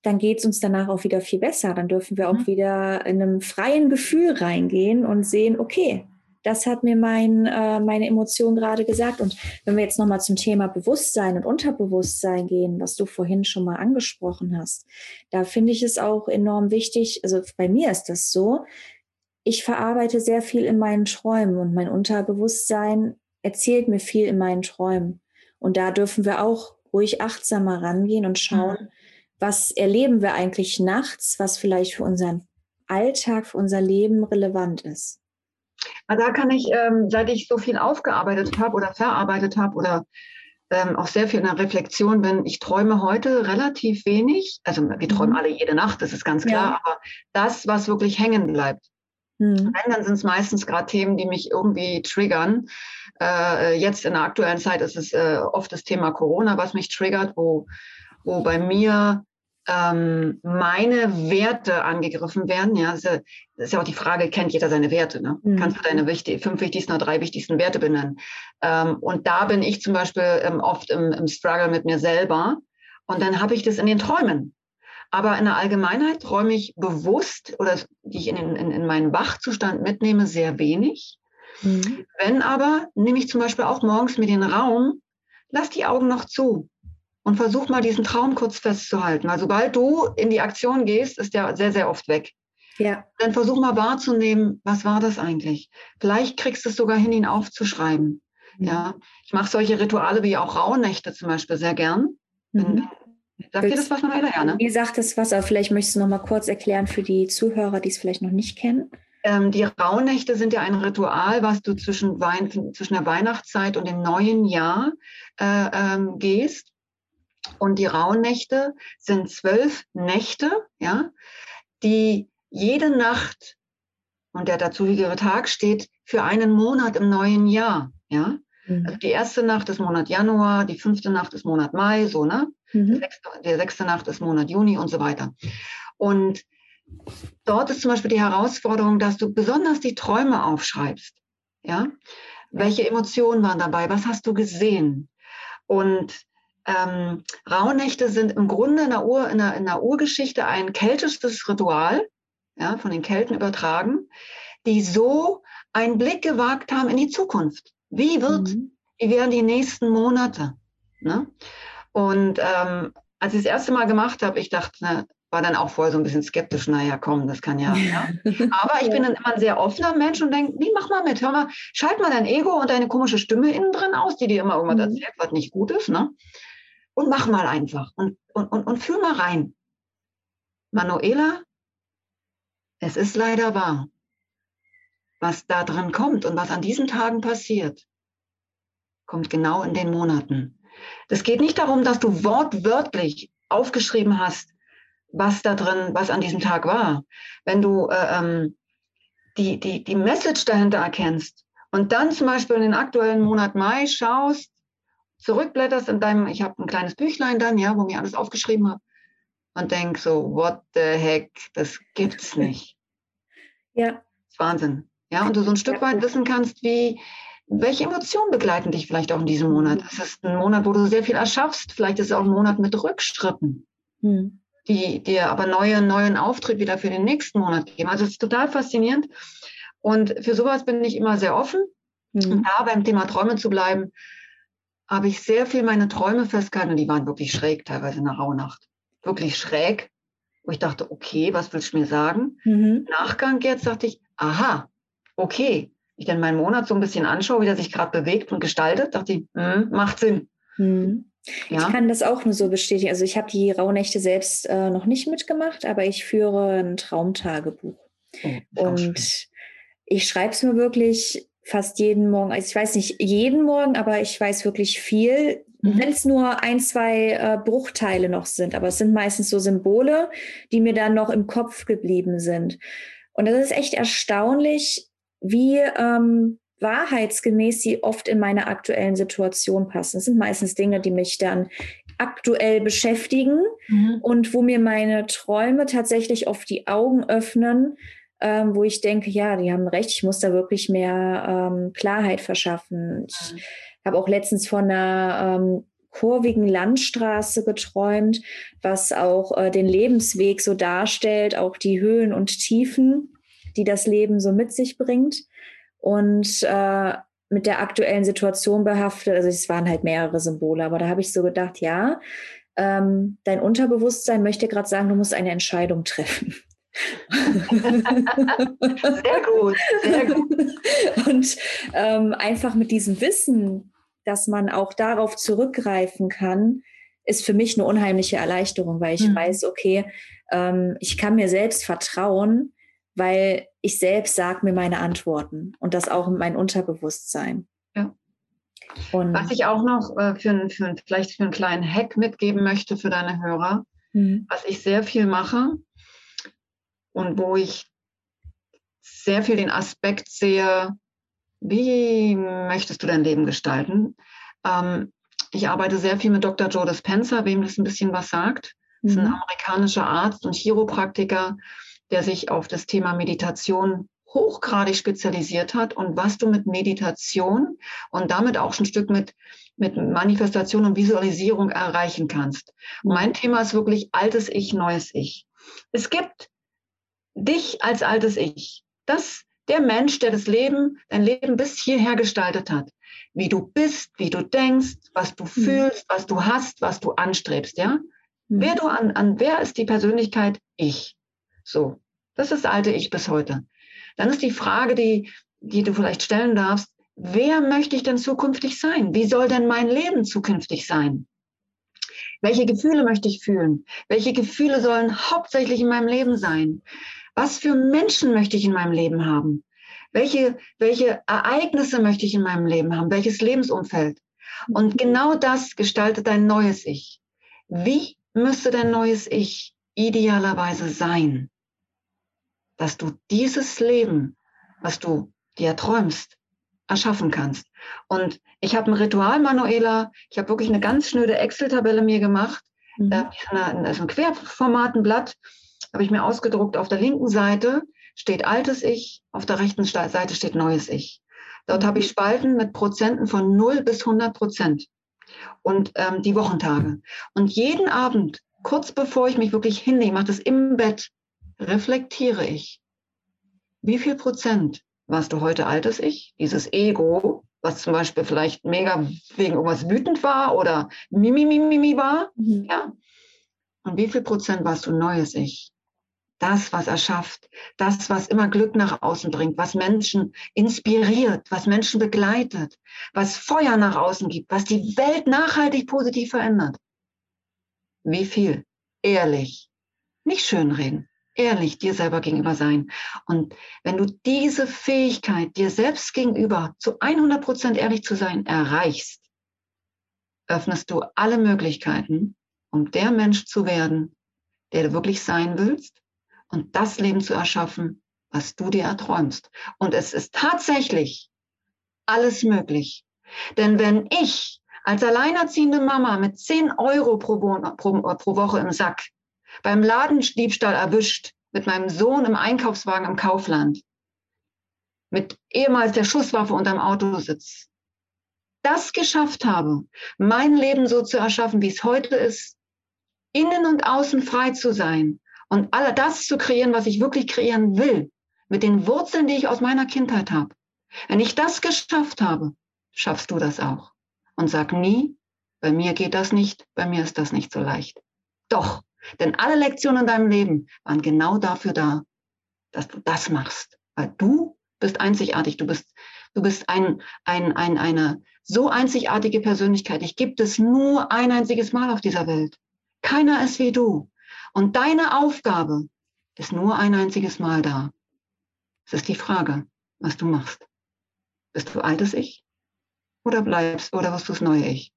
A: dann geht es uns danach auch wieder viel besser. Dann dürfen wir auch mhm. wieder in einem freien Gefühl reingehen und sehen, okay, das hat mir mein, äh, meine Emotion gerade gesagt. Und wenn wir jetzt nochmal zum Thema Bewusstsein und Unterbewusstsein gehen, was du vorhin schon mal angesprochen hast, da finde ich es auch enorm wichtig, also bei mir ist das so, ich verarbeite sehr viel in meinen Träumen und mein Unterbewusstsein erzählt mir viel in meinen Träumen. Und da dürfen wir auch ruhig achtsamer rangehen und schauen, mhm. was erleben wir eigentlich nachts, was vielleicht für unseren Alltag, für unser Leben relevant ist.
B: Da kann ich, ähm, seit ich so viel aufgearbeitet habe oder verarbeitet habe oder ähm, auch sehr viel in der Reflexion bin, ich träume heute relativ wenig. Also wir träumen mhm. alle jede Nacht, das ist ganz klar, ja. aber das, was wirklich hängen bleibt, Mhm. Wenn, dann sind es meistens gerade Themen, die mich irgendwie triggern. Äh, jetzt in der aktuellen Zeit ist es äh, oft das Thema Corona, was mich triggert, wo, wo bei mir ähm, meine Werte angegriffen werden. Ja, das ist ja, das ist ja, auch die Frage, kennt jeder seine Werte? Ne? Mhm. Kannst du deine wichtig, fünf wichtigsten oder drei wichtigsten Werte benennen? Ähm, und da bin ich zum Beispiel ähm, oft im, im Struggle mit mir selber. Und dann habe ich das in den Träumen. Aber in der Allgemeinheit träume ich bewusst oder die ich in, in, in meinen Wachzustand mitnehme, sehr wenig. Mhm. Wenn aber, nehme ich zum Beispiel auch morgens mir den Raum, lass die Augen noch zu und versuch mal diesen Traum kurz festzuhalten. Weil sobald du in die Aktion gehst, ist der sehr, sehr oft weg. Ja. Dann versuch mal wahrzunehmen, was war das eigentlich? Vielleicht kriegst du es sogar hin, ihn aufzuschreiben. Mhm. Ja, ich mache solche Rituale wie auch Rauhnächte zum Beispiel sehr gern. Mhm.
A: Sagt dir das was, Manuela? Ja, ne? Wie sagt das was? Aber vielleicht möchtest du noch mal kurz erklären für die Zuhörer, die es vielleicht noch nicht kennen.
B: Ähm, die Rauhnächte sind ja ein Ritual, was du zwischen, Wein, zwischen der Weihnachtszeit und dem neuen Jahr äh, ähm, gehst. Und die Rauhnächte sind zwölf Nächte, ja, die jede Nacht und der dazugehörige Tag steht für einen Monat im neuen Jahr, ja. Mhm. Also die erste Nacht ist Monat Januar, die fünfte Nacht ist Monat Mai, so, ne? Mhm. Der, sechste, der sechste Nacht ist Monat Juni und so weiter. Und dort ist zum Beispiel die Herausforderung, dass du besonders die Träume aufschreibst. Ja? Welche Emotionen waren dabei? Was hast du gesehen? Und ähm, Rauhnächte sind im Grunde in der, Ur, in, der, in der Urgeschichte ein keltisches Ritual, ja, von den Kelten übertragen, die so einen Blick gewagt haben in die Zukunft. Wie wird, mhm. wie werden die nächsten Monate? Ne? Und ähm, als ich das erste Mal gemacht habe, ich dachte, ne, war dann auch vorher so ein bisschen skeptisch, naja, komm, das kann ja. ja. Aber ich bin dann immer ein sehr offener Mensch und denke, nee, mach mal mit, hör mal, schalt mal dein Ego und deine komische Stimme innen drin aus, die dir immer irgendwas mhm. erzählt, was nicht gut ist, ne? Und mach mal einfach und, und, und, und fühl mal rein. Manuela, es ist leider wahr. Was da drin kommt und was an diesen Tagen passiert, kommt genau in den Monaten. Das geht nicht darum, dass du wortwörtlich aufgeschrieben hast, was da drin, was an diesem Tag war. Wenn du äh, ähm, die, die, die Message dahinter erkennst und dann zum Beispiel in den aktuellen Monat Mai schaust, zurückblätterst in deinem, ich habe ein kleines Büchlein dann, ja, wo mir alles aufgeschrieben habe und denk so, what the heck, das gibt's nicht. Ja. Das ist Wahnsinn. Ja, und du so ein Stück weit wissen kannst, wie, welche Emotionen begleiten dich vielleicht auch in diesem Monat? Mhm. Es ist ein Monat, wo du sehr viel erschaffst. Vielleicht ist es auch ein Monat mit Rückschritten. Mhm die dir aber neue, neuen Auftrieb wieder für den nächsten Monat geben. Also es ist total faszinierend. Und für sowas bin ich immer sehr offen. Mhm. Und da beim Thema Träume zu bleiben, habe ich sehr viel meine Träume festgehalten. Und die waren wirklich schräg, teilweise in der Rauhnacht. Wirklich schräg. Wo ich dachte, okay, was willst du mir sagen? Mhm. Nachgang jetzt dachte ich, aha, okay. Ich dann meinen Monat so ein bisschen anschaue, wie der sich gerade bewegt und gestaltet, dachte ich, mh, macht Sinn. Mhm.
A: Ja. Ich kann das auch nur so bestätigen. Also ich habe die Rauhnächte selbst äh, noch nicht mitgemacht, aber ich führe ein Traumtagebuch. Oh, und ich schreibe es mir wirklich fast jeden Morgen. Also ich weiß nicht jeden Morgen, aber ich weiß wirklich viel. Mhm. Wenn es nur ein, zwei äh, Bruchteile noch sind, aber es sind meistens so Symbole, die mir dann noch im Kopf geblieben sind. Und das ist echt erstaunlich, wie ähm, wahrheitsgemäß sie oft in meine aktuellen Situation passen. Das sind meistens Dinge, die mich dann aktuell beschäftigen mhm. und wo mir meine Träume tatsächlich oft die Augen öffnen, ähm, wo ich denke, ja, die haben recht, ich muss da wirklich mehr ähm, Klarheit verschaffen. Ich mhm. habe auch letztens von einer ähm, kurvigen Landstraße geträumt, was auch äh, den Lebensweg so darstellt, auch die Höhen und Tiefen, die das Leben so mit sich bringt und äh, mit der aktuellen Situation behaftet. Also es waren halt mehrere Symbole, aber da habe ich so gedacht, ja, ähm, dein Unterbewusstsein möchte gerade sagen, du musst eine Entscheidung treffen. sehr gut, sehr gut. Und ähm, einfach mit diesem Wissen, dass man auch darauf zurückgreifen kann, ist für mich eine unheimliche Erleichterung, weil ich mhm. weiß, okay, ähm, ich kann mir selbst vertrauen, weil ich selbst sage mir meine Antworten und das auch in mein Unterbewusstsein. Ja.
B: Und was ich auch noch äh, für, für, vielleicht für einen kleinen Hack mitgeben möchte für deine Hörer, mhm. was ich sehr viel mache und wo ich sehr viel den Aspekt sehe, wie möchtest du dein Leben gestalten? Ähm, ich arbeite sehr viel mit Dr. Joe Dispenza, wem das ein bisschen was sagt. Das ist ein mhm. amerikanischer Arzt und Chiropraktiker, der sich auf das Thema Meditation hochgradig spezialisiert hat und was du mit Meditation und damit auch ein Stück mit, mit Manifestation und Visualisierung erreichen kannst. Und mein Thema ist wirklich altes Ich, neues Ich. Es gibt dich als altes Ich. Das, der Mensch, der das Leben, dein Leben bis hierher gestaltet hat. Wie du bist, wie du denkst, was du mhm. fühlst, was du hast, was du anstrebst, ja? Mhm. Wer du an, an, wer ist die Persönlichkeit? Ich. So. Das ist das alte Ich bis heute. Dann ist die Frage, die, die du vielleicht stellen darfst, wer möchte ich denn zukünftig sein? Wie soll denn mein Leben zukünftig sein? Welche Gefühle möchte ich fühlen? Welche Gefühle sollen hauptsächlich in meinem Leben sein? Was für Menschen möchte ich in meinem Leben haben? Welche, welche Ereignisse möchte ich in meinem Leben haben? Welches Lebensumfeld? Und genau das gestaltet dein neues Ich. Wie müsste dein neues Ich idealerweise sein, dass du dieses Leben, was du dir träumst, erschaffen kannst? Und ich habe ein Ritual, Manuela, ich habe wirklich eine ganz schnöde Excel-Tabelle mir gemacht, mhm. äh, also ein Querformatenblatt, habe ich mir ausgedruckt. Auf der linken Seite steht altes Ich, auf der rechten Seite steht neues Ich. Dort habe ich Spalten mit Prozenten von 0 bis 100 Prozent und ähm, die Wochentage. Und jeden Abend, kurz bevor ich mich wirklich hinlege, mache das im Bett, reflektiere ich. Wie viel Prozent warst du heute altes Ich, dieses Ego, was zum Beispiel vielleicht mega wegen irgendwas wütend war oder mimimimimi war? Mhm. Ja. Und wie viel Prozent warst du neues Ich? das, was er schafft, das, was immer Glück nach außen bringt, was Menschen inspiriert, was Menschen begleitet, was Feuer nach außen gibt, was die Welt nachhaltig positiv verändert. Wie viel? Ehrlich. Nicht schönreden. Ehrlich dir selber gegenüber sein. Und wenn du diese Fähigkeit, dir selbst gegenüber zu 100 Prozent ehrlich zu sein, erreichst, öffnest du alle Möglichkeiten, um der Mensch zu werden, der du wirklich sein willst und das Leben zu erschaffen, was du dir erträumst. Und es ist tatsächlich alles möglich. Denn wenn ich als alleinerziehende Mama mit 10 Euro pro, pro Woche im Sack beim Ladendiebstahl erwischt, mit meinem Sohn im Einkaufswagen im Kaufland, mit ehemals der Schusswaffe unterm Autositz, das geschafft habe, mein Leben so zu erschaffen, wie es heute ist, innen und außen frei zu sein, und all das zu kreieren, was ich wirklich kreieren will, mit den Wurzeln, die ich aus meiner Kindheit habe. Wenn ich das geschafft habe, schaffst du das auch. Und sag nie, bei mir geht das nicht, bei mir ist das nicht so leicht. Doch, denn alle Lektionen in deinem Leben waren genau dafür da, dass du das machst. Weil du bist einzigartig, du bist, du bist ein, ein, ein, eine so einzigartige Persönlichkeit. Ich gibt es nur ein einziges Mal auf dieser Welt. Keiner ist wie du. Und deine Aufgabe ist nur ein einziges Mal da. Es ist die Frage, was du machst. Bist du altes Ich oder bleibst oder wirst du das neue Ich?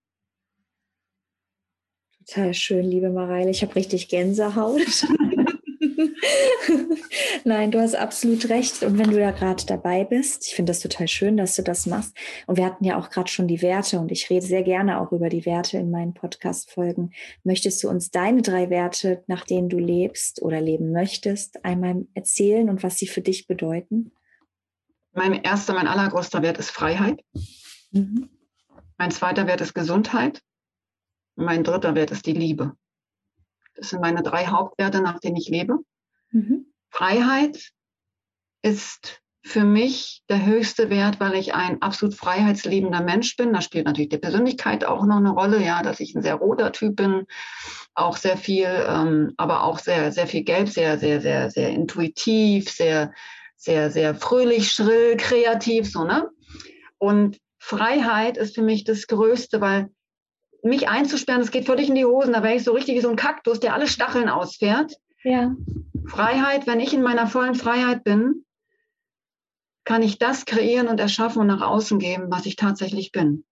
A: Total schön, liebe Mareile. Ich habe richtig Gänsehaut. Nein, du hast absolut recht. Und wenn du da gerade dabei bist, ich finde das total schön, dass du das machst. Und wir hatten ja auch gerade schon die Werte und ich rede sehr gerne auch über die Werte in meinen Podcast-Folgen. Möchtest du uns deine drei Werte, nach denen du lebst oder leben möchtest, einmal erzählen und was sie für dich bedeuten?
B: Mein erster, mein allergrößter Wert ist Freiheit. Mhm. Mein zweiter Wert ist Gesundheit. Mein dritter Wert ist die Liebe. Das sind meine drei Hauptwerte, nach denen ich lebe. Mhm. Freiheit ist für mich der höchste Wert, weil ich ein absolut freiheitsliebender Mensch bin. Da spielt natürlich die Persönlichkeit auch noch eine Rolle, ja, dass ich ein sehr roter Typ bin, auch sehr viel, ähm, aber auch sehr, sehr viel Gelb, sehr, sehr, sehr, sehr intuitiv, sehr, sehr, sehr fröhlich, schrill, kreativ, so, ne? Und Freiheit ist für mich das Größte, weil mich einzusperren, das geht völlig in die Hosen. Da wäre ich so richtig wie so ein Kaktus, der alle Stacheln ausfährt. Ja. Freiheit, wenn ich in meiner vollen Freiheit bin, kann ich das kreieren und erschaffen und nach außen geben, was ich tatsächlich bin.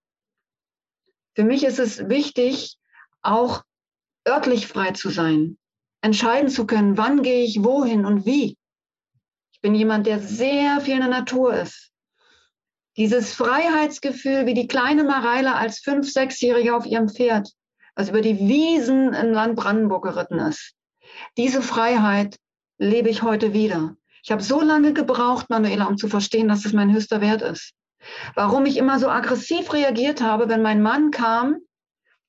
B: Für mich ist es wichtig, auch örtlich frei zu sein, entscheiden zu können, wann gehe ich wohin und wie. Ich bin jemand, der sehr viel in der Natur ist. Dieses Freiheitsgefühl, wie die kleine Mareile als fünf-, sechsjährige auf ihrem Pferd, was über die Wiesen im Land Brandenburg geritten ist. Diese Freiheit lebe ich heute wieder. Ich habe so lange gebraucht, Manuela, um zu verstehen, dass es mein höchster Wert ist. Warum ich immer so aggressiv reagiert habe, wenn mein Mann kam,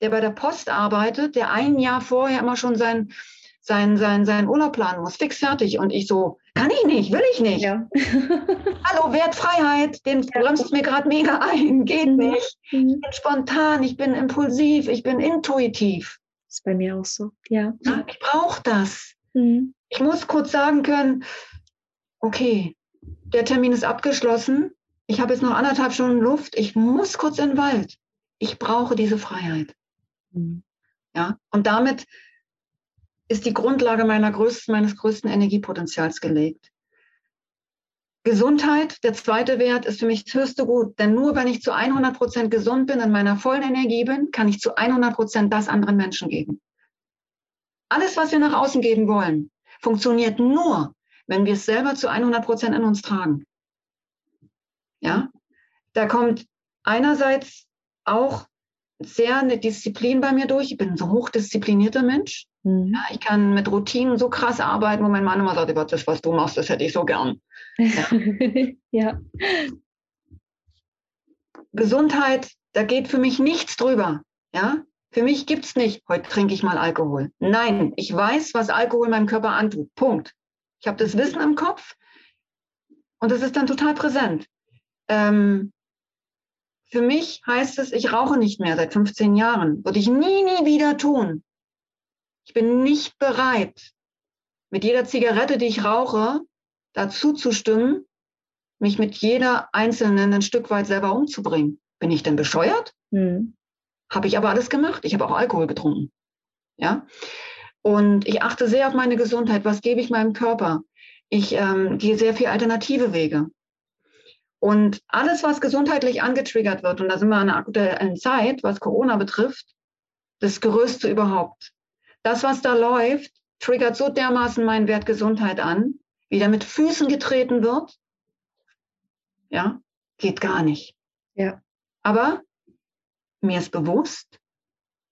B: der bei der Post arbeitet, der ein Jahr vorher immer schon sein, sein, sein, sein Urlaub planen muss, fix fertig. Und ich so, kann ich nicht, will ich nicht. Ja. Hallo, Wertfreiheit, den ja. bremst mir gerade mega ein, geht mhm. nicht. Mhm. Ich bin spontan, ich bin impulsiv, ich bin intuitiv.
A: ist bei mir auch so, ja.
B: ja ich brauche das. Mhm. Ich muss kurz sagen können, okay, der Termin ist abgeschlossen. Ich habe jetzt noch anderthalb Stunden Luft. Ich muss kurz in den Wald. Ich brauche diese Freiheit. Mhm. Ja, und damit ist die Grundlage meiner größten, meines größten Energiepotenzials gelegt. Gesundheit, der zweite Wert, ist für mich das höchste Gut. Denn nur wenn ich zu 100 Prozent gesund bin, in meiner vollen Energie bin, kann ich zu 100 Prozent das anderen Menschen geben. Alles, was wir nach außen geben wollen, funktioniert nur, wenn wir es selber zu 100 Prozent in uns tragen. Ja, da kommt einerseits auch sehr eine Disziplin bei mir durch. Ich bin ein so hochdisziplinierter Mensch. Mhm. Ja, ich kann mit Routinen so krass arbeiten, wo mein Mann immer sagt, das, was du machst, das hätte ich so gern. Ja. ja. Gesundheit, da geht für mich nichts drüber. Ja? Für mich gibt es nicht, heute trinke ich mal Alkohol. Nein, ich weiß, was Alkohol meinem Körper antut. Punkt. Ich habe das Wissen im Kopf und das ist dann total präsent. Ähm, für mich heißt es, ich rauche nicht mehr seit 15 Jahren. Würde ich nie, nie wieder tun. Ich bin nicht bereit, mit jeder Zigarette, die ich rauche, dazu zu stimmen, mich mit jeder einzelnen ein Stück weit selber umzubringen. Bin ich denn bescheuert? Hm. Habe ich aber alles gemacht. Ich habe auch Alkohol getrunken. Ja. Und ich achte sehr auf meine Gesundheit. Was gebe ich meinem Körper? Ich ähm, gehe sehr viel alternative Wege. Und alles, was gesundheitlich angetriggert wird, und da sind wir in einer aktuellen Zeit, was Corona betrifft, das Größte überhaupt. Das, was da läuft, triggert so dermaßen meinen Wert Gesundheit an, wie da mit Füßen getreten wird. Ja, geht gar nicht. Ja. Aber mir ist bewusst,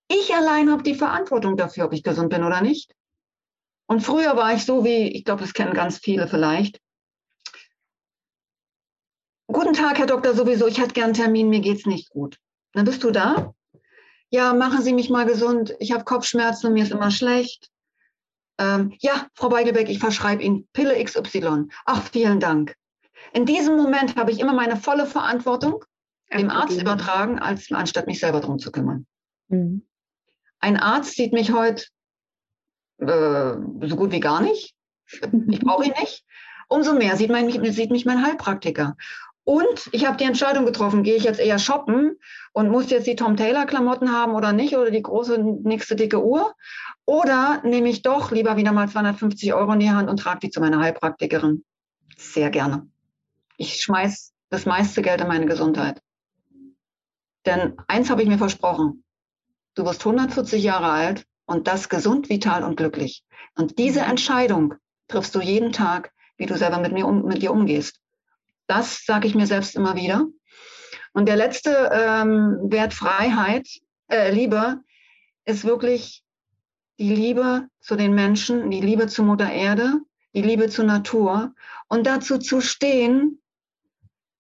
B: ich allein habe die Verantwortung dafür, ob ich gesund bin oder nicht. Und früher war ich so wie, ich glaube, das kennen ganz viele vielleicht. Guten Tag, Herr Doktor, sowieso, ich hätte gern einen Termin, mir geht's nicht gut. Dann bist du da? Ja, machen Sie mich mal gesund. Ich habe Kopfschmerzen und mir ist immer schlecht. Ähm, ja, Frau Beigelbeck, ich verschreibe Ihnen Pille XY. Ach, vielen Dank. In diesem Moment habe ich immer meine volle Verantwortung dem Arzt übertragen, als, anstatt mich selber darum zu kümmern. Mhm. Ein Arzt sieht mich heute äh, so gut wie gar nicht. Ich brauche ihn nicht. Umso mehr sieht, mein, sieht mich mein Heilpraktiker. Und ich habe die Entscheidung getroffen, gehe ich jetzt eher shoppen und muss jetzt die Tom Taylor Klamotten haben oder nicht oder die große nächste dicke Uhr oder nehme ich doch lieber wieder mal 250 Euro in die Hand und trage die zu meiner Heilpraktikerin. Sehr gerne. Ich schmeiß das meiste Geld in meine Gesundheit. Denn eins habe ich mir versprochen. Du wirst 140 Jahre alt und das gesund, vital und glücklich. Und diese. Entscheidung triffst du jeden Tag, wie du selber mit mir um, mit dir umgehst. Das sage ich mir selbst immer wieder. Und der letzte ähm, Wert Freiheit, äh, Liebe, ist wirklich die Liebe zu den Menschen, die Liebe zu Mutter Erde, die Liebe zur Natur und dazu zu stehen,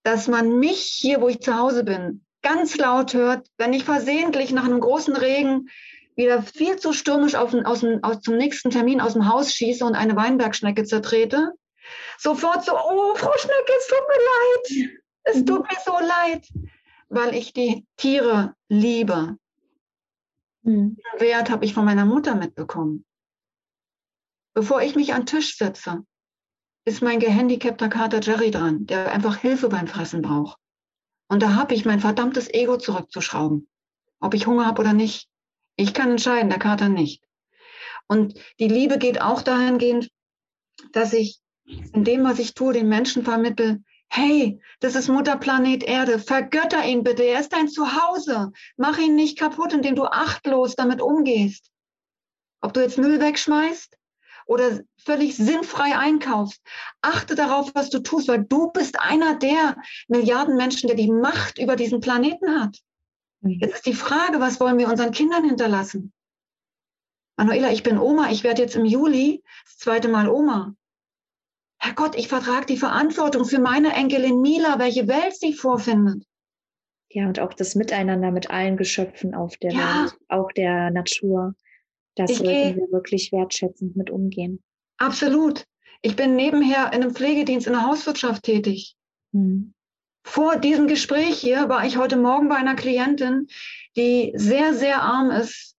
B: dass man mich hier, wo ich zu Hause bin, ganz laut hört, wenn ich versehentlich nach einem großen Regen wieder viel zu stürmisch auf, aus aus, zum nächsten Termin aus dem Haus schieße und eine Weinbergschnecke zertrete, sofort so, oh, Frau Schnecke, es tut mir leid. Es mhm. tut mir so leid, weil ich die Tiere liebe. Mhm. Den Wert habe ich von meiner Mutter mitbekommen. Bevor ich mich an den Tisch setze, ist mein gehandicapter Kater Jerry dran, der einfach Hilfe beim Fressen braucht. Und da habe ich mein verdammtes Ego zurückzuschrauben, ob ich Hunger habe oder nicht. Ich kann entscheiden, der Kater nicht. Und die Liebe geht auch dahingehend, dass ich in dem, was ich tue, den Menschen vermittel, hey, das ist Mutterplanet Erde, vergötter ihn bitte, er ist dein Zuhause. Mach ihn nicht kaputt, indem du achtlos damit umgehst. Ob du jetzt Müll wegschmeißt oder völlig sinnfrei einkaufst. Achte darauf, was du tust, weil du bist einer der Milliarden Menschen, der die Macht über diesen Planeten hat. Mhm. Jetzt ist die Frage, was wollen wir unseren Kindern hinterlassen? Manuela, ich bin Oma, ich werde jetzt im Juli das zweite Mal Oma. Herrgott, ich vertrage die Verantwortung für meine Enkelin Mila, welche Welt sie vorfindet.
A: Ja, und auch das Miteinander mit allen Geschöpfen auf der ja. Welt, auch der Natur. Das ich sollten wir wirklich wertschätzend mit umgehen.
B: Absolut. Ich bin nebenher in einem Pflegedienst in der Hauswirtschaft tätig. Hm. Vor diesem Gespräch hier war ich heute Morgen bei einer Klientin, die sehr, sehr arm ist,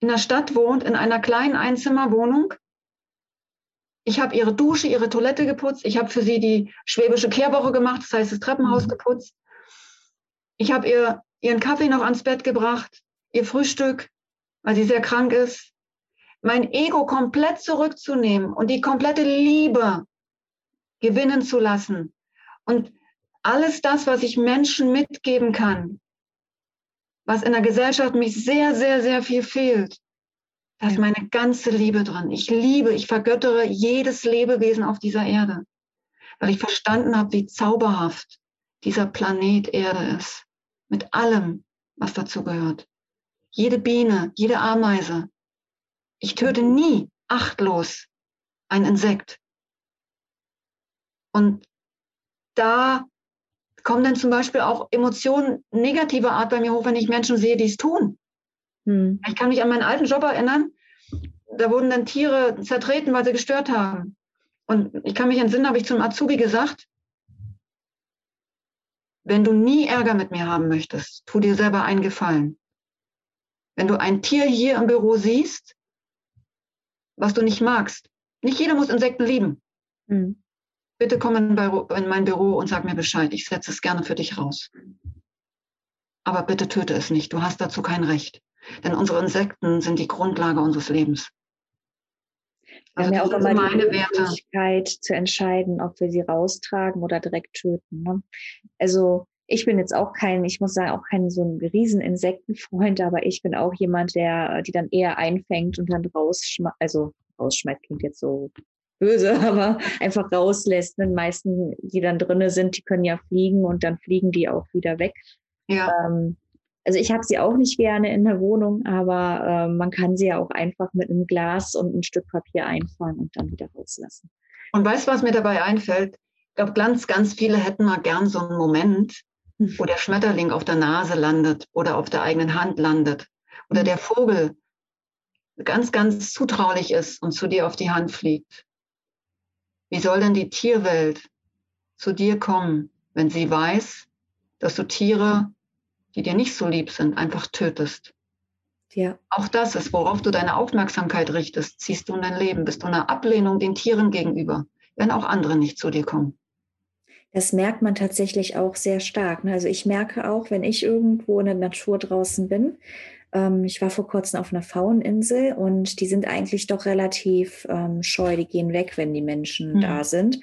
B: in der Stadt wohnt, in einer kleinen Einzimmerwohnung. Ich habe ihre Dusche, ihre Toilette geputzt. Ich habe für sie die schwäbische Kehrwoche gemacht, das heißt das Treppenhaus mhm. geputzt. Ich habe ihr ihren Kaffee noch ans Bett gebracht, ihr Frühstück, weil sie sehr krank ist. Mein Ego komplett zurückzunehmen und die komplette Liebe gewinnen zu lassen. Und alles das, was ich Menschen mitgeben kann, was in der Gesellschaft mich sehr, sehr, sehr viel fehlt, da ist meine ganze Liebe drin. Ich liebe, ich vergöttere jedes Lebewesen auf dieser Erde, weil ich verstanden habe, wie zauberhaft dieser Planet Erde ist. Mit allem, was dazu gehört. Jede Biene, jede Ameise. Ich töte nie achtlos ein Insekt. Und da kommen dann zum Beispiel auch Emotionen negativer Art bei mir hoch, wenn ich Menschen sehe, die es tun. Hm. Ich kann mich an meinen alten Job erinnern. Da wurden dann Tiere zertreten, weil sie gestört haben. Und ich kann mich entsinnen, habe ich zum Azubi gesagt, wenn du nie Ärger mit mir haben möchtest, tu dir selber einen Gefallen. Wenn du ein Tier hier im Büro siehst, was du nicht magst, nicht jeder muss Insekten lieben. Hm. Bitte komm in, mein Büro und sag mir Bescheid. Ich setze es gerne für dich raus. Aber bitte töte es nicht. Du hast dazu kein Recht. Denn unsere Insekten sind die Grundlage unseres Lebens.
A: Wir also haben ja auch immer die Möglichkeit zu entscheiden, ob wir sie raustragen oder direkt töten. Ne? Also ich bin jetzt auch kein, ich muss sagen, auch kein so ein riesen Insektenfreund, aber ich bin auch jemand, der die dann eher einfängt und dann rausschmeißt, also rausschmeißt klingt jetzt so böse, aber einfach rauslässt. Die meisten, die dann drinnen sind, die können ja fliegen und dann fliegen die auch wieder weg. Ja. Ähm, also ich habe sie auch nicht gerne in der Wohnung, aber äh, man kann sie ja auch einfach mit einem Glas und ein Stück Papier einfangen und dann wieder rauslassen.
B: Und weißt du, was mir dabei einfällt? Ich glaube, ganz, ganz viele hätten mal gern so einen Moment, wo der Schmetterling auf der Nase landet oder auf der eigenen Hand landet oder der Vogel ganz, ganz zutraulich ist und zu dir auf die Hand fliegt. Wie soll denn die Tierwelt zu dir kommen, wenn sie weiß, dass du Tiere die dir nicht so lieb sind, einfach tötest. Ja. Auch das ist, worauf du deine Aufmerksamkeit richtest, ziehst du in dein Leben, bist du eine Ablehnung den Tieren gegenüber, wenn auch andere nicht zu dir kommen.
A: Das merkt man tatsächlich auch sehr stark. Ne? Also ich merke auch, wenn ich irgendwo in der Natur draußen bin, ich war vor kurzem auf einer Fauninsel und die sind eigentlich doch relativ ähm, scheu, die gehen weg, wenn die Menschen mhm. da sind.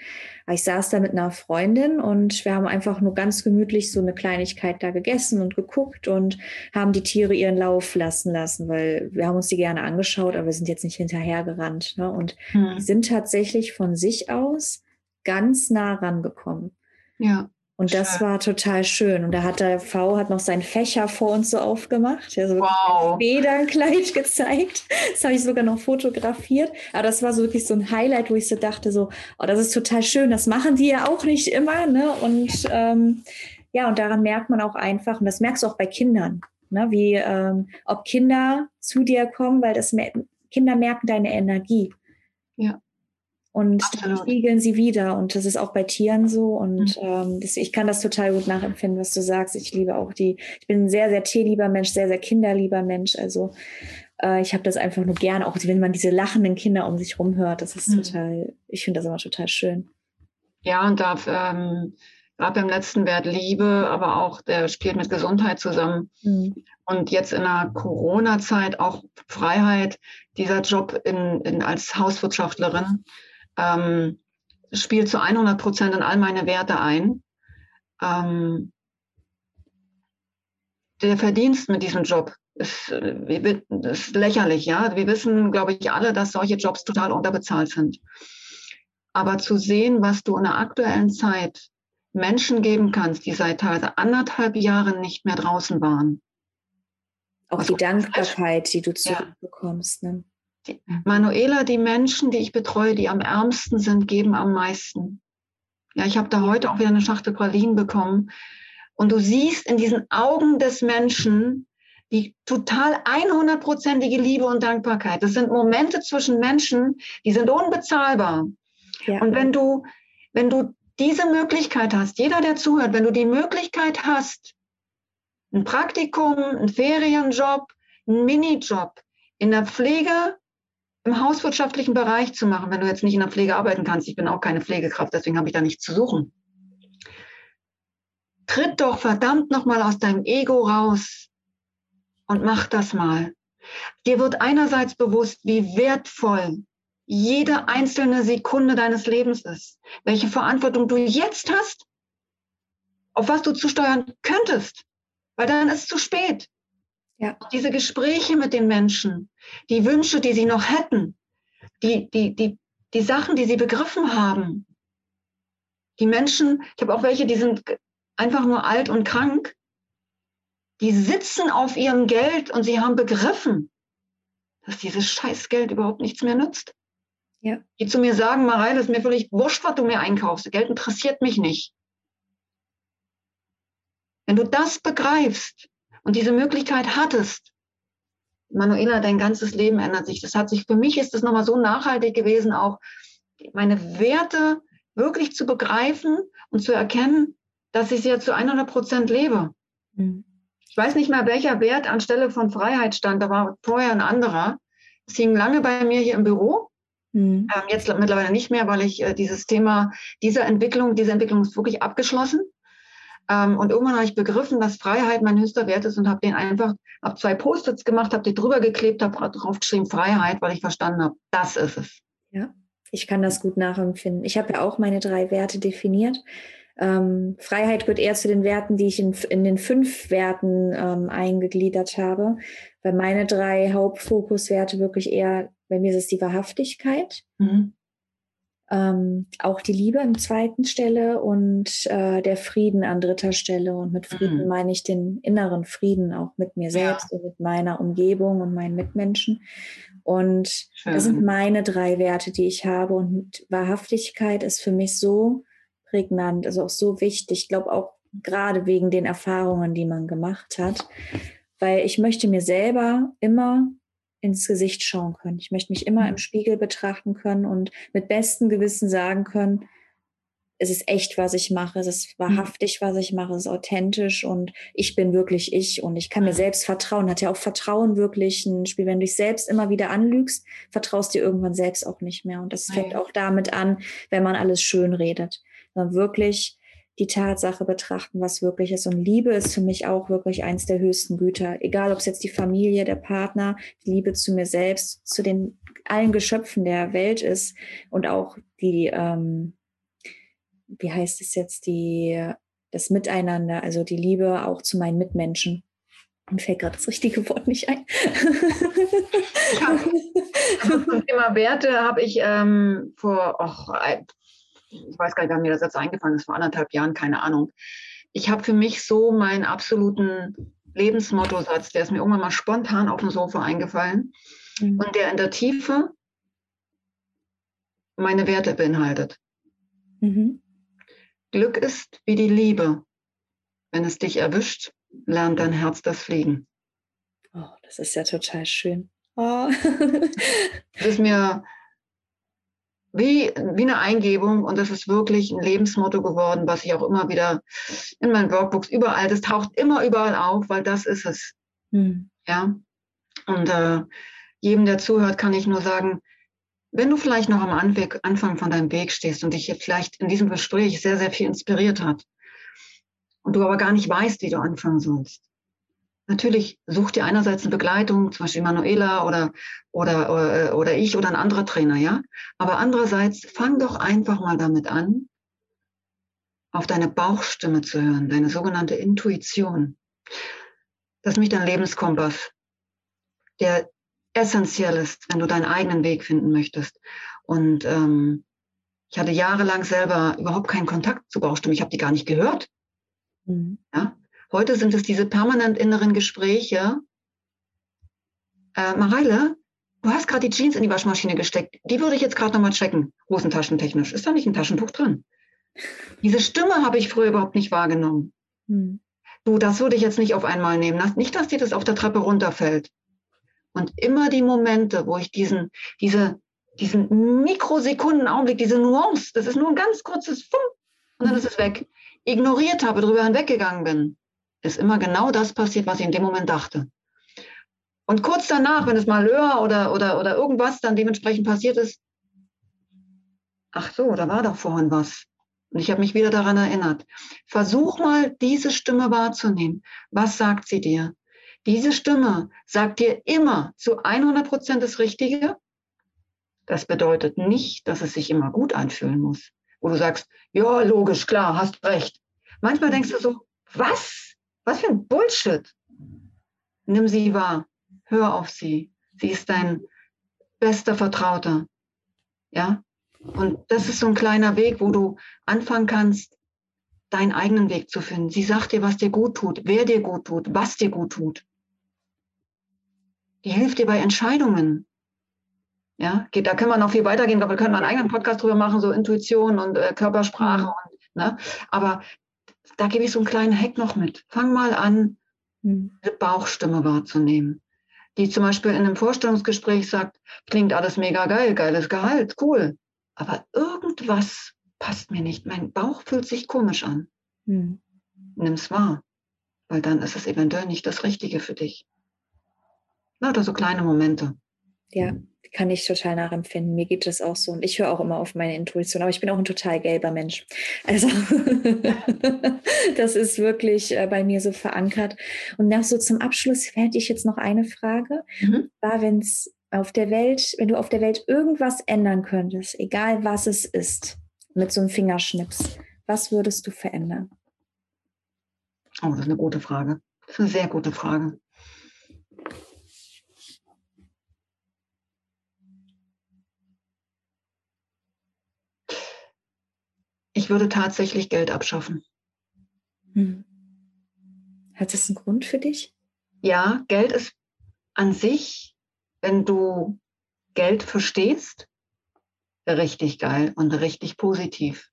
A: Ich saß da mit einer Freundin und wir haben einfach nur ganz gemütlich so eine Kleinigkeit da gegessen und geguckt und haben die Tiere ihren Lauf lassen lassen, weil wir haben uns die gerne angeschaut, aber wir sind jetzt nicht hinterhergerannt. Ne? Und mhm. die sind tatsächlich von sich aus ganz nah rangekommen. Ja. Und das war total schön. Und da hat der V hat noch seinen Fächer vor uns so aufgemacht. Er so wow. Federnkleid gezeigt. Das habe ich sogar noch fotografiert. Aber das war so wirklich so ein Highlight, wo ich so dachte, so, oh, das ist total schön. Das machen die ja auch nicht immer. Ne? Und ähm, ja, und daran merkt man auch einfach, und das merkst du auch bei Kindern, ne? wie ähm, ob Kinder zu dir kommen, weil das Kinder merken deine Energie. Ja und spiegeln sie wieder. Und das ist auch bei Tieren so. Und mhm. ähm, das, ich kann das total gut nachempfinden, was du sagst. Ich liebe auch die, ich bin ein sehr, sehr tierlieber Mensch, sehr, sehr kinderlieber Mensch. Also äh, ich habe das einfach nur gern, auch wenn man diese lachenden Kinder um sich rum hört. Das ist mhm. total, ich finde das immer total schön.
B: Ja, und da ähm, gerade beim letzten Wert Liebe, aber auch der spielt mit Gesundheit zusammen. Mhm. Und jetzt in der Corona-Zeit auch Freiheit, dieser Job in, in, als Hauswirtschaftlerin ähm, spielt zu 100 Prozent in all meine Werte ein. Ähm, der Verdienst mit diesem Job ist, ist lächerlich, ja. Wir wissen, glaube ich, alle, dass solche Jobs total unterbezahlt sind. Aber zu sehen, was du in der aktuellen Zeit Menschen geben kannst, die seit teilweise anderthalb Jahren nicht mehr draußen waren.
A: Auch also, die Dankbarkeit, die du zurückbekommst. Ja. Ne?
B: Die, Manuela, die Menschen, die ich betreue, die am ärmsten sind, geben am meisten. Ja, ich habe da heute auch wieder eine Schachtel Pralinen bekommen. Und du siehst in diesen Augen des Menschen die total 100%ige Liebe und Dankbarkeit. Das sind Momente zwischen Menschen, die sind unbezahlbar. Ja. Und wenn du, wenn du diese Möglichkeit hast, jeder, der zuhört, wenn du die Möglichkeit hast, ein Praktikum, ein Ferienjob, ein Minijob in der Pflege im hauswirtschaftlichen Bereich zu machen, wenn du jetzt nicht in der Pflege arbeiten kannst. Ich bin auch keine Pflegekraft, deswegen habe ich da nichts zu suchen. Tritt doch verdammt nochmal aus deinem Ego raus und mach das mal. Dir wird einerseits bewusst, wie wertvoll jede einzelne Sekunde deines Lebens ist, welche Verantwortung du jetzt hast, auf was du zusteuern könntest, weil dann ist es zu spät. Ja. Diese Gespräche mit den Menschen, die Wünsche, die sie noch hätten, die, die, die, die Sachen, die sie begriffen haben. Die Menschen, ich habe auch welche, die sind einfach nur alt und krank, die sitzen auf ihrem Geld und sie haben begriffen, dass dieses Scheißgeld überhaupt nichts mehr nützt. Ja. Die zu mir sagen, Marei, das ist mir völlig wurscht, was du mir einkaufst. Geld interessiert mich nicht. Wenn du das begreifst und diese Möglichkeit hattest, Manuela, dein ganzes Leben ändert sich. Das hat sich, für mich ist das nochmal so nachhaltig gewesen, auch meine Werte wirklich zu begreifen und zu erkennen, dass ich sie ja zu 100 Prozent lebe. Mhm. Ich weiß nicht mehr, welcher Wert anstelle von Freiheit stand. Da war vorher ein anderer. Es hing lange bei mir hier im Büro. Mhm. Ähm, jetzt mittlerweile nicht mehr, weil ich äh, dieses Thema dieser Entwicklung, diese Entwicklung ist wirklich abgeschlossen. Ähm, und irgendwann habe ich begriffen, dass Freiheit mein höchster Wert ist und habe den einfach, habe zwei Post-its gemacht, habe die drüber geklebt, habe drauf geschrieben Freiheit, weil ich verstanden habe, das ist es.
A: Ja, ich kann das gut nachempfinden. Ich habe ja auch meine drei Werte definiert. Ähm, Freiheit gehört eher zu den Werten, die ich in, in den fünf Werten ähm, eingegliedert habe, weil meine drei Hauptfokuswerte wirklich eher, bei mir ist es die Wahrhaftigkeit, mhm. Ähm, auch die Liebe an zweiten Stelle und äh, der Frieden an dritter Stelle. Und mit Frieden mhm. meine ich den inneren Frieden auch mit mir selbst ja. und mit meiner Umgebung und meinen Mitmenschen. Und Schön. das sind meine drei Werte, die ich habe. Und Wahrhaftigkeit ist für mich so, prägnant, also auch so wichtig. Ich glaube auch gerade wegen den Erfahrungen, die man gemacht hat, weil ich möchte mir selber immer ins Gesicht schauen können. Ich möchte mich immer im Spiegel betrachten können und mit bestem Gewissen sagen können, es ist echt, was ich mache, es ist wahrhaftig, was ich mache, es ist authentisch und ich bin wirklich ich und ich kann mir selbst vertrauen. Hat ja auch Vertrauen wirklich ein Spiel. Wenn du dich selbst immer wieder anlügst, vertraust dir irgendwann selbst auch nicht mehr. Und das fängt auch damit an, wenn man alles schön redet sondern wirklich die Tatsache betrachten, was wirklich ist. Und Liebe ist für mich auch wirklich eins der höchsten Güter. Egal, ob es jetzt die Familie, der Partner, die Liebe zu mir selbst, zu den allen Geschöpfen der Welt ist und auch die, ähm, wie heißt es jetzt, die, das Miteinander, also die Liebe auch zu meinen Mitmenschen. Mir fällt gerade das richtige Wort nicht ein.
B: ja, zum Thema Werte habe ich ähm, vor, och, ich weiß gar nicht, wann mir das jetzt eingefallen ist, vor anderthalb Jahren, keine Ahnung. Ich habe für mich so meinen absoluten Lebensmotto-Satz, der ist mir irgendwann mal spontan auf dem Sofa eingefallen mhm. und der in der Tiefe meine Werte beinhaltet. Mhm. Glück ist wie die Liebe. Wenn es dich erwischt, lernt dein Herz das Fliegen.
A: Oh, das ist ja total schön. Oh.
B: das ist mir wie, wie eine Eingebung und das ist wirklich ein Lebensmotto geworden, was ich auch immer wieder in meinen Workbooks überall, das taucht immer überall auf, weil das ist es. Mhm. Ja. Und äh, jedem, der zuhört, kann ich nur sagen, wenn du vielleicht noch am Anfang von deinem Weg stehst und dich vielleicht in diesem Gespräch sehr, sehr viel inspiriert hat und du aber gar nicht weißt, wie du anfangen sollst, Natürlich such dir einerseits eine Begleitung, zum Beispiel Manuela oder, oder, oder, äh, oder ich oder ein anderer Trainer, ja. Aber andererseits fang doch einfach mal damit an, auf deine Bauchstimme zu hören, deine sogenannte Intuition. Das ist nämlich dein Lebenskompass, der essentiell ist, wenn du deinen eigenen Weg finden möchtest. Und ähm, ich hatte jahrelang selber überhaupt keinen Kontakt zur Bauchstimme. Ich habe die gar nicht gehört. Mhm. Ja? Heute sind es diese permanent inneren Gespräche. Äh, Mareile, du hast gerade die Jeans in die Waschmaschine gesteckt. Die würde ich jetzt gerade nochmal checken, hosentaschentechnisch. Ist da nicht ein Taschentuch drin? Diese Stimme habe ich früher überhaupt nicht wahrgenommen. Hm. Du, das würde ich jetzt nicht auf einmal nehmen. Nicht, dass dir das auf der Treppe runterfällt. Und immer die Momente, wo ich diesen, diese, diesen Mikrosekundenaugenblick, diese Nuance, das ist nur ein ganz kurzes Fum, und dann ist es weg, ignoriert habe, drüber hinweggegangen bin ist immer genau das passiert, was ich in dem Moment dachte. Und kurz danach, wenn es mal höher oder, oder, oder irgendwas dann dementsprechend passiert ist, ach so, da war doch vorhin was. Und ich habe mich wieder daran erinnert. Versuch mal, diese Stimme wahrzunehmen. Was sagt sie dir? Diese Stimme sagt dir immer zu 100 Prozent das Richtige. Das bedeutet nicht, dass es sich immer gut anfühlen muss. Wo du sagst, ja, logisch, klar, hast recht. Manchmal denkst du so, was? Was für ein Bullshit. Nimm sie wahr. Hör auf sie. Sie ist dein bester Vertrauter. Ja? Und das ist so ein kleiner Weg, wo du anfangen kannst, deinen eigenen Weg zu finden. Sie sagt dir, was dir gut tut, wer dir gut tut, was dir gut tut. Die hilft dir bei Entscheidungen. Ja, geht, da können wir noch viel weitergehen, aber wir können einen eigenen Podcast drüber machen, so Intuition und äh, Körpersprache. Mhm. Und, ne? Aber da gebe ich so einen kleinen Hack noch mit. Fang mal an, mhm. Bauchstimme wahrzunehmen. Die zum Beispiel in einem Vorstellungsgespräch sagt, klingt alles mega geil, geiles Gehalt, cool aber irgendwas passt mir nicht. Mein Bauch fühlt sich komisch an. Hm. es wahr, weil dann ist es eventuell nicht das Richtige für dich. Na, oder so kleine Momente.
A: Ja, kann ich total nachempfinden. Mir geht es auch so. Und ich höre auch immer auf meine Intuition. Aber ich bin auch ein total gelber Mensch. Also das ist wirklich äh, bei mir so verankert. Und nach so zum Abschluss hätte ich jetzt noch eine Frage. Mhm. War, wenn es auf der Welt, wenn du auf der Welt irgendwas ändern könntest, egal was es ist, mit so einem Fingerschnips, was würdest du verändern?
B: Oh, das ist eine gute Frage. Das ist eine sehr gute Frage. Ich würde tatsächlich Geld abschaffen. Hm.
A: Hat das einen Grund für dich?
B: Ja, Geld ist an sich wenn du Geld verstehst, richtig geil und richtig positiv.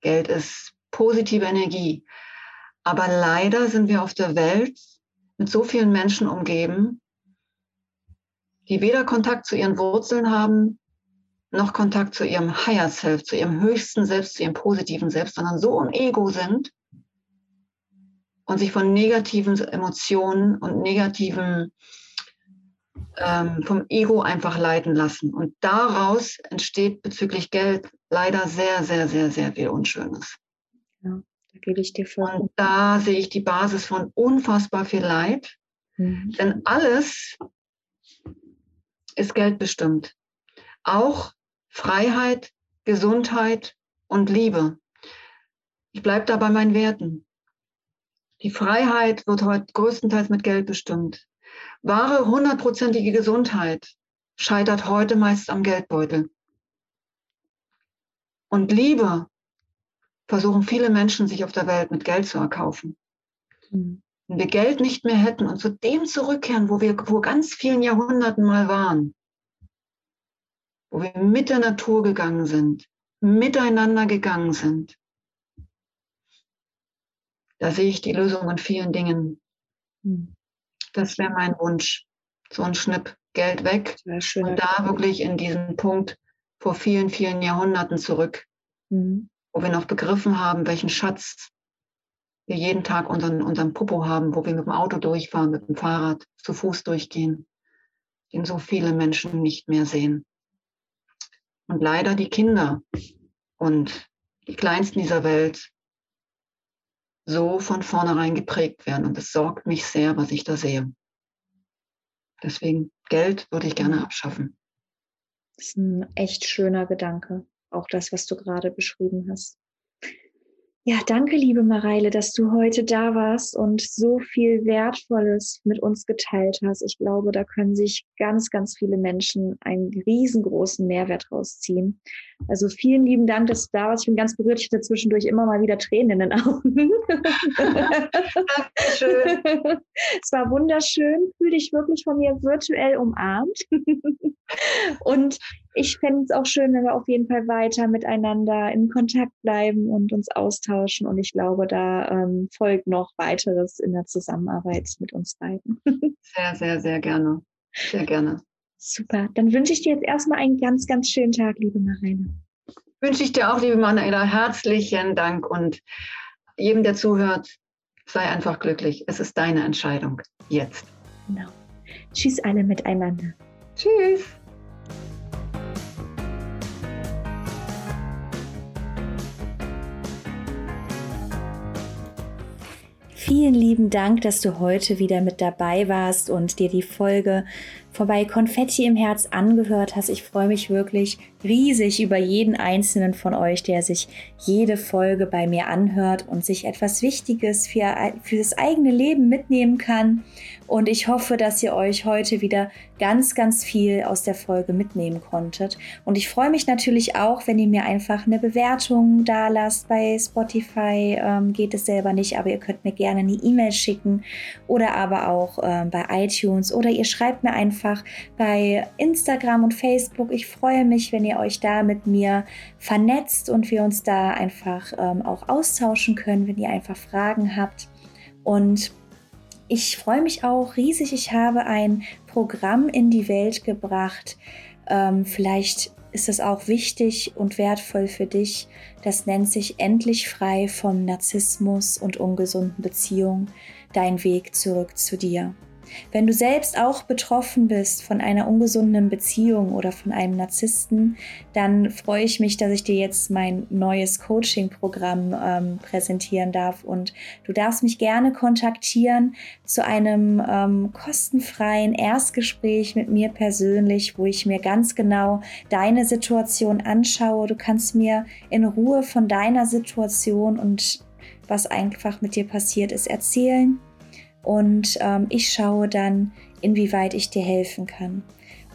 B: Geld ist positive Energie. Aber leider sind wir auf der Welt mit so vielen Menschen umgeben, die weder Kontakt zu ihren Wurzeln haben, noch Kontakt zu ihrem Higher Self, zu ihrem höchsten Selbst, zu ihrem positiven Selbst, sondern so im Ego sind und sich von negativen Emotionen und negativen ähm, vom Ego einfach leiten lassen. Und daraus entsteht bezüglich Geld leider sehr, sehr, sehr, sehr viel Unschönes.
A: Ja, da gebe ich dir vor.
B: Und da sehe ich die Basis von unfassbar viel Leid. Mhm. Denn alles ist geldbestimmt. Auch Freiheit, Gesundheit und Liebe. Ich bleibe da bei meinen Werten. Die Freiheit wird heute größtenteils mit Geld bestimmt. Wahre hundertprozentige Gesundheit scheitert heute meist am Geldbeutel. Und Liebe versuchen viele Menschen sich auf der Welt mit Geld zu erkaufen. Mhm. Wenn wir Geld nicht mehr hätten und zu dem zurückkehren, wo wir vor ganz vielen Jahrhunderten mal waren, wo wir mit der Natur gegangen sind, miteinander gegangen sind, da sehe ich die Lösung in vielen Dingen. Mhm. Das wäre mein Wunsch. So ein Schnipp Geld weg und da wirklich in diesen Punkt vor vielen, vielen Jahrhunderten zurück, mhm. wo wir noch begriffen haben, welchen Schatz wir jeden Tag unseren, unseren Popo haben, wo wir mit dem Auto durchfahren, mit dem Fahrrad, zu Fuß durchgehen, den so viele Menschen nicht mehr sehen. Und leider die Kinder und die Kleinsten dieser Welt so von vornherein geprägt werden. Und es sorgt mich sehr, was ich da sehe. Deswegen Geld würde ich gerne abschaffen.
A: Das ist ein echt schöner Gedanke. Auch das, was du gerade beschrieben hast. Ja, danke, liebe Mareile, dass du heute da warst und so viel Wertvolles mit uns geteilt hast. Ich glaube, da können sich ganz, ganz viele Menschen einen riesengroßen Mehrwert rausziehen. Also vielen lieben Dank, dass du da warst. Ich bin ganz berührt. Ich hatte zwischendurch immer mal wieder Tränen in den Augen. Dankeschön. es war wunderschön. Fühl dich wirklich von mir virtuell umarmt. und ich fände es auch schön, wenn wir auf jeden Fall weiter miteinander in Kontakt bleiben und uns austauschen. Und ich glaube, da ähm, folgt noch weiteres in der Zusammenarbeit mit uns beiden.
B: sehr, sehr, sehr gerne. Sehr gerne.
A: Super. Dann wünsche ich dir jetzt erstmal einen ganz, ganz schönen Tag, liebe Marina.
B: Wünsche ich dir auch, liebe Manuela, herzlichen Dank und jedem, der zuhört, sei einfach glücklich. Es ist deine Entscheidung. Jetzt.
A: Genau. Tschüss alle miteinander.
B: Tschüss.
A: Vielen lieben Dank, dass du heute wieder mit dabei warst und dir die Folge vorbei Konfetti im Herz angehört hast. Ich freue mich wirklich riesig über jeden einzelnen von euch, der sich jede Folge bei mir anhört und sich etwas Wichtiges für, für das eigene Leben mitnehmen kann. Und ich hoffe, dass ihr euch heute wieder ganz, ganz viel aus der Folge mitnehmen konntet. Und ich freue mich natürlich auch, wenn ihr mir einfach eine Bewertung da lasst. Bei Spotify ähm, geht es selber nicht, aber ihr könnt mir gerne eine E-Mail schicken oder aber auch ähm, bei iTunes oder ihr schreibt mir einfach bei Instagram und Facebook. Ich freue mich, wenn ihr euch da mit mir vernetzt und wir uns da einfach ähm, auch austauschen können, wenn ihr einfach Fragen habt. Und ich freue mich auch riesig. Ich habe ein Programm in die Welt gebracht. Ähm, vielleicht ist es auch wichtig und wertvoll für dich. Das nennt sich Endlich frei vom Narzissmus und ungesunden Beziehungen. Dein Weg zurück zu dir. Wenn du selbst auch betroffen bist von einer ungesunden Beziehung oder von einem Narzissten, dann freue ich mich, dass ich dir jetzt mein neues Coaching-Programm ähm, präsentieren darf. Und du darfst mich gerne kontaktieren zu einem ähm, kostenfreien Erstgespräch mit mir persönlich, wo ich mir ganz genau deine Situation anschaue. Du kannst mir in Ruhe von deiner Situation und was einfach mit dir passiert ist erzählen und ähm, ich schaue dann, inwieweit ich dir helfen kann.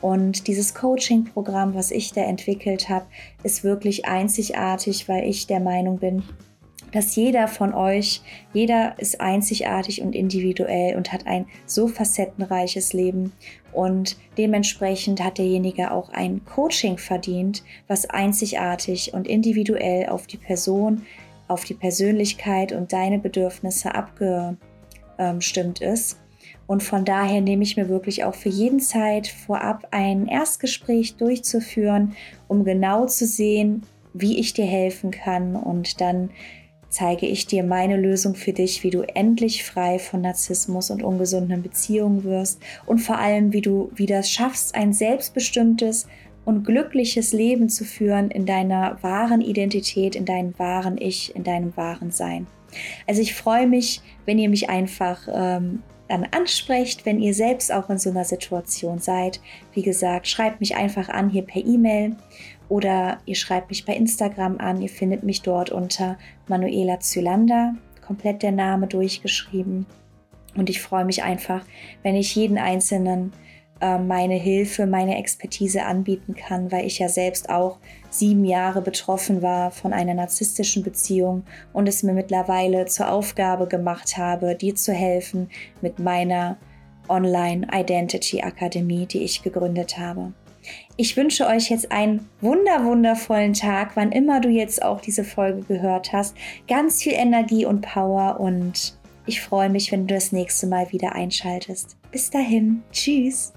A: Und dieses Coaching-Programm, was ich da entwickelt habe, ist wirklich einzigartig, weil ich der Meinung bin, dass jeder von euch, jeder ist einzigartig und individuell und hat ein so facettenreiches Leben. Und dementsprechend hat derjenige auch ein Coaching verdient, was einzigartig und individuell auf die Person, auf die Persönlichkeit und deine Bedürfnisse abge ähm, stimmt ist. Und von daher nehme ich mir wirklich auch für jeden Zeit vorab ein Erstgespräch durchzuführen, um genau zu sehen, wie ich dir helfen kann. Und dann zeige ich dir meine Lösung für dich, wie du endlich frei von Narzissmus und ungesunden Beziehungen wirst und vor allem, wie du wieder schaffst, ein selbstbestimmtes und glückliches Leben zu führen in deiner wahren Identität, in deinem wahren Ich, in deinem wahren Sein. Also ich freue mich, wenn ihr mich einfach ähm, dann ansprecht, wenn ihr selbst auch in so einer Situation seid. Wie gesagt, schreibt mich einfach an hier per E-Mail oder ihr schreibt mich bei Instagram an. Ihr findet mich dort unter Manuela Zylander, komplett der Name durchgeschrieben. Und ich freue mich einfach, wenn ich jeden einzelnen äh, meine Hilfe, meine Expertise anbieten kann, weil ich ja selbst auch sieben Jahre betroffen war von einer narzisstischen Beziehung und es mir mittlerweile zur Aufgabe gemacht habe, dir zu helfen mit meiner Online Identity Akademie, die ich gegründet habe. Ich wünsche euch jetzt einen wunder wundervollen Tag, wann immer du jetzt auch diese Folge gehört hast. Ganz viel Energie und Power und ich freue mich, wenn du das nächste Mal wieder einschaltest. Bis dahin, tschüss.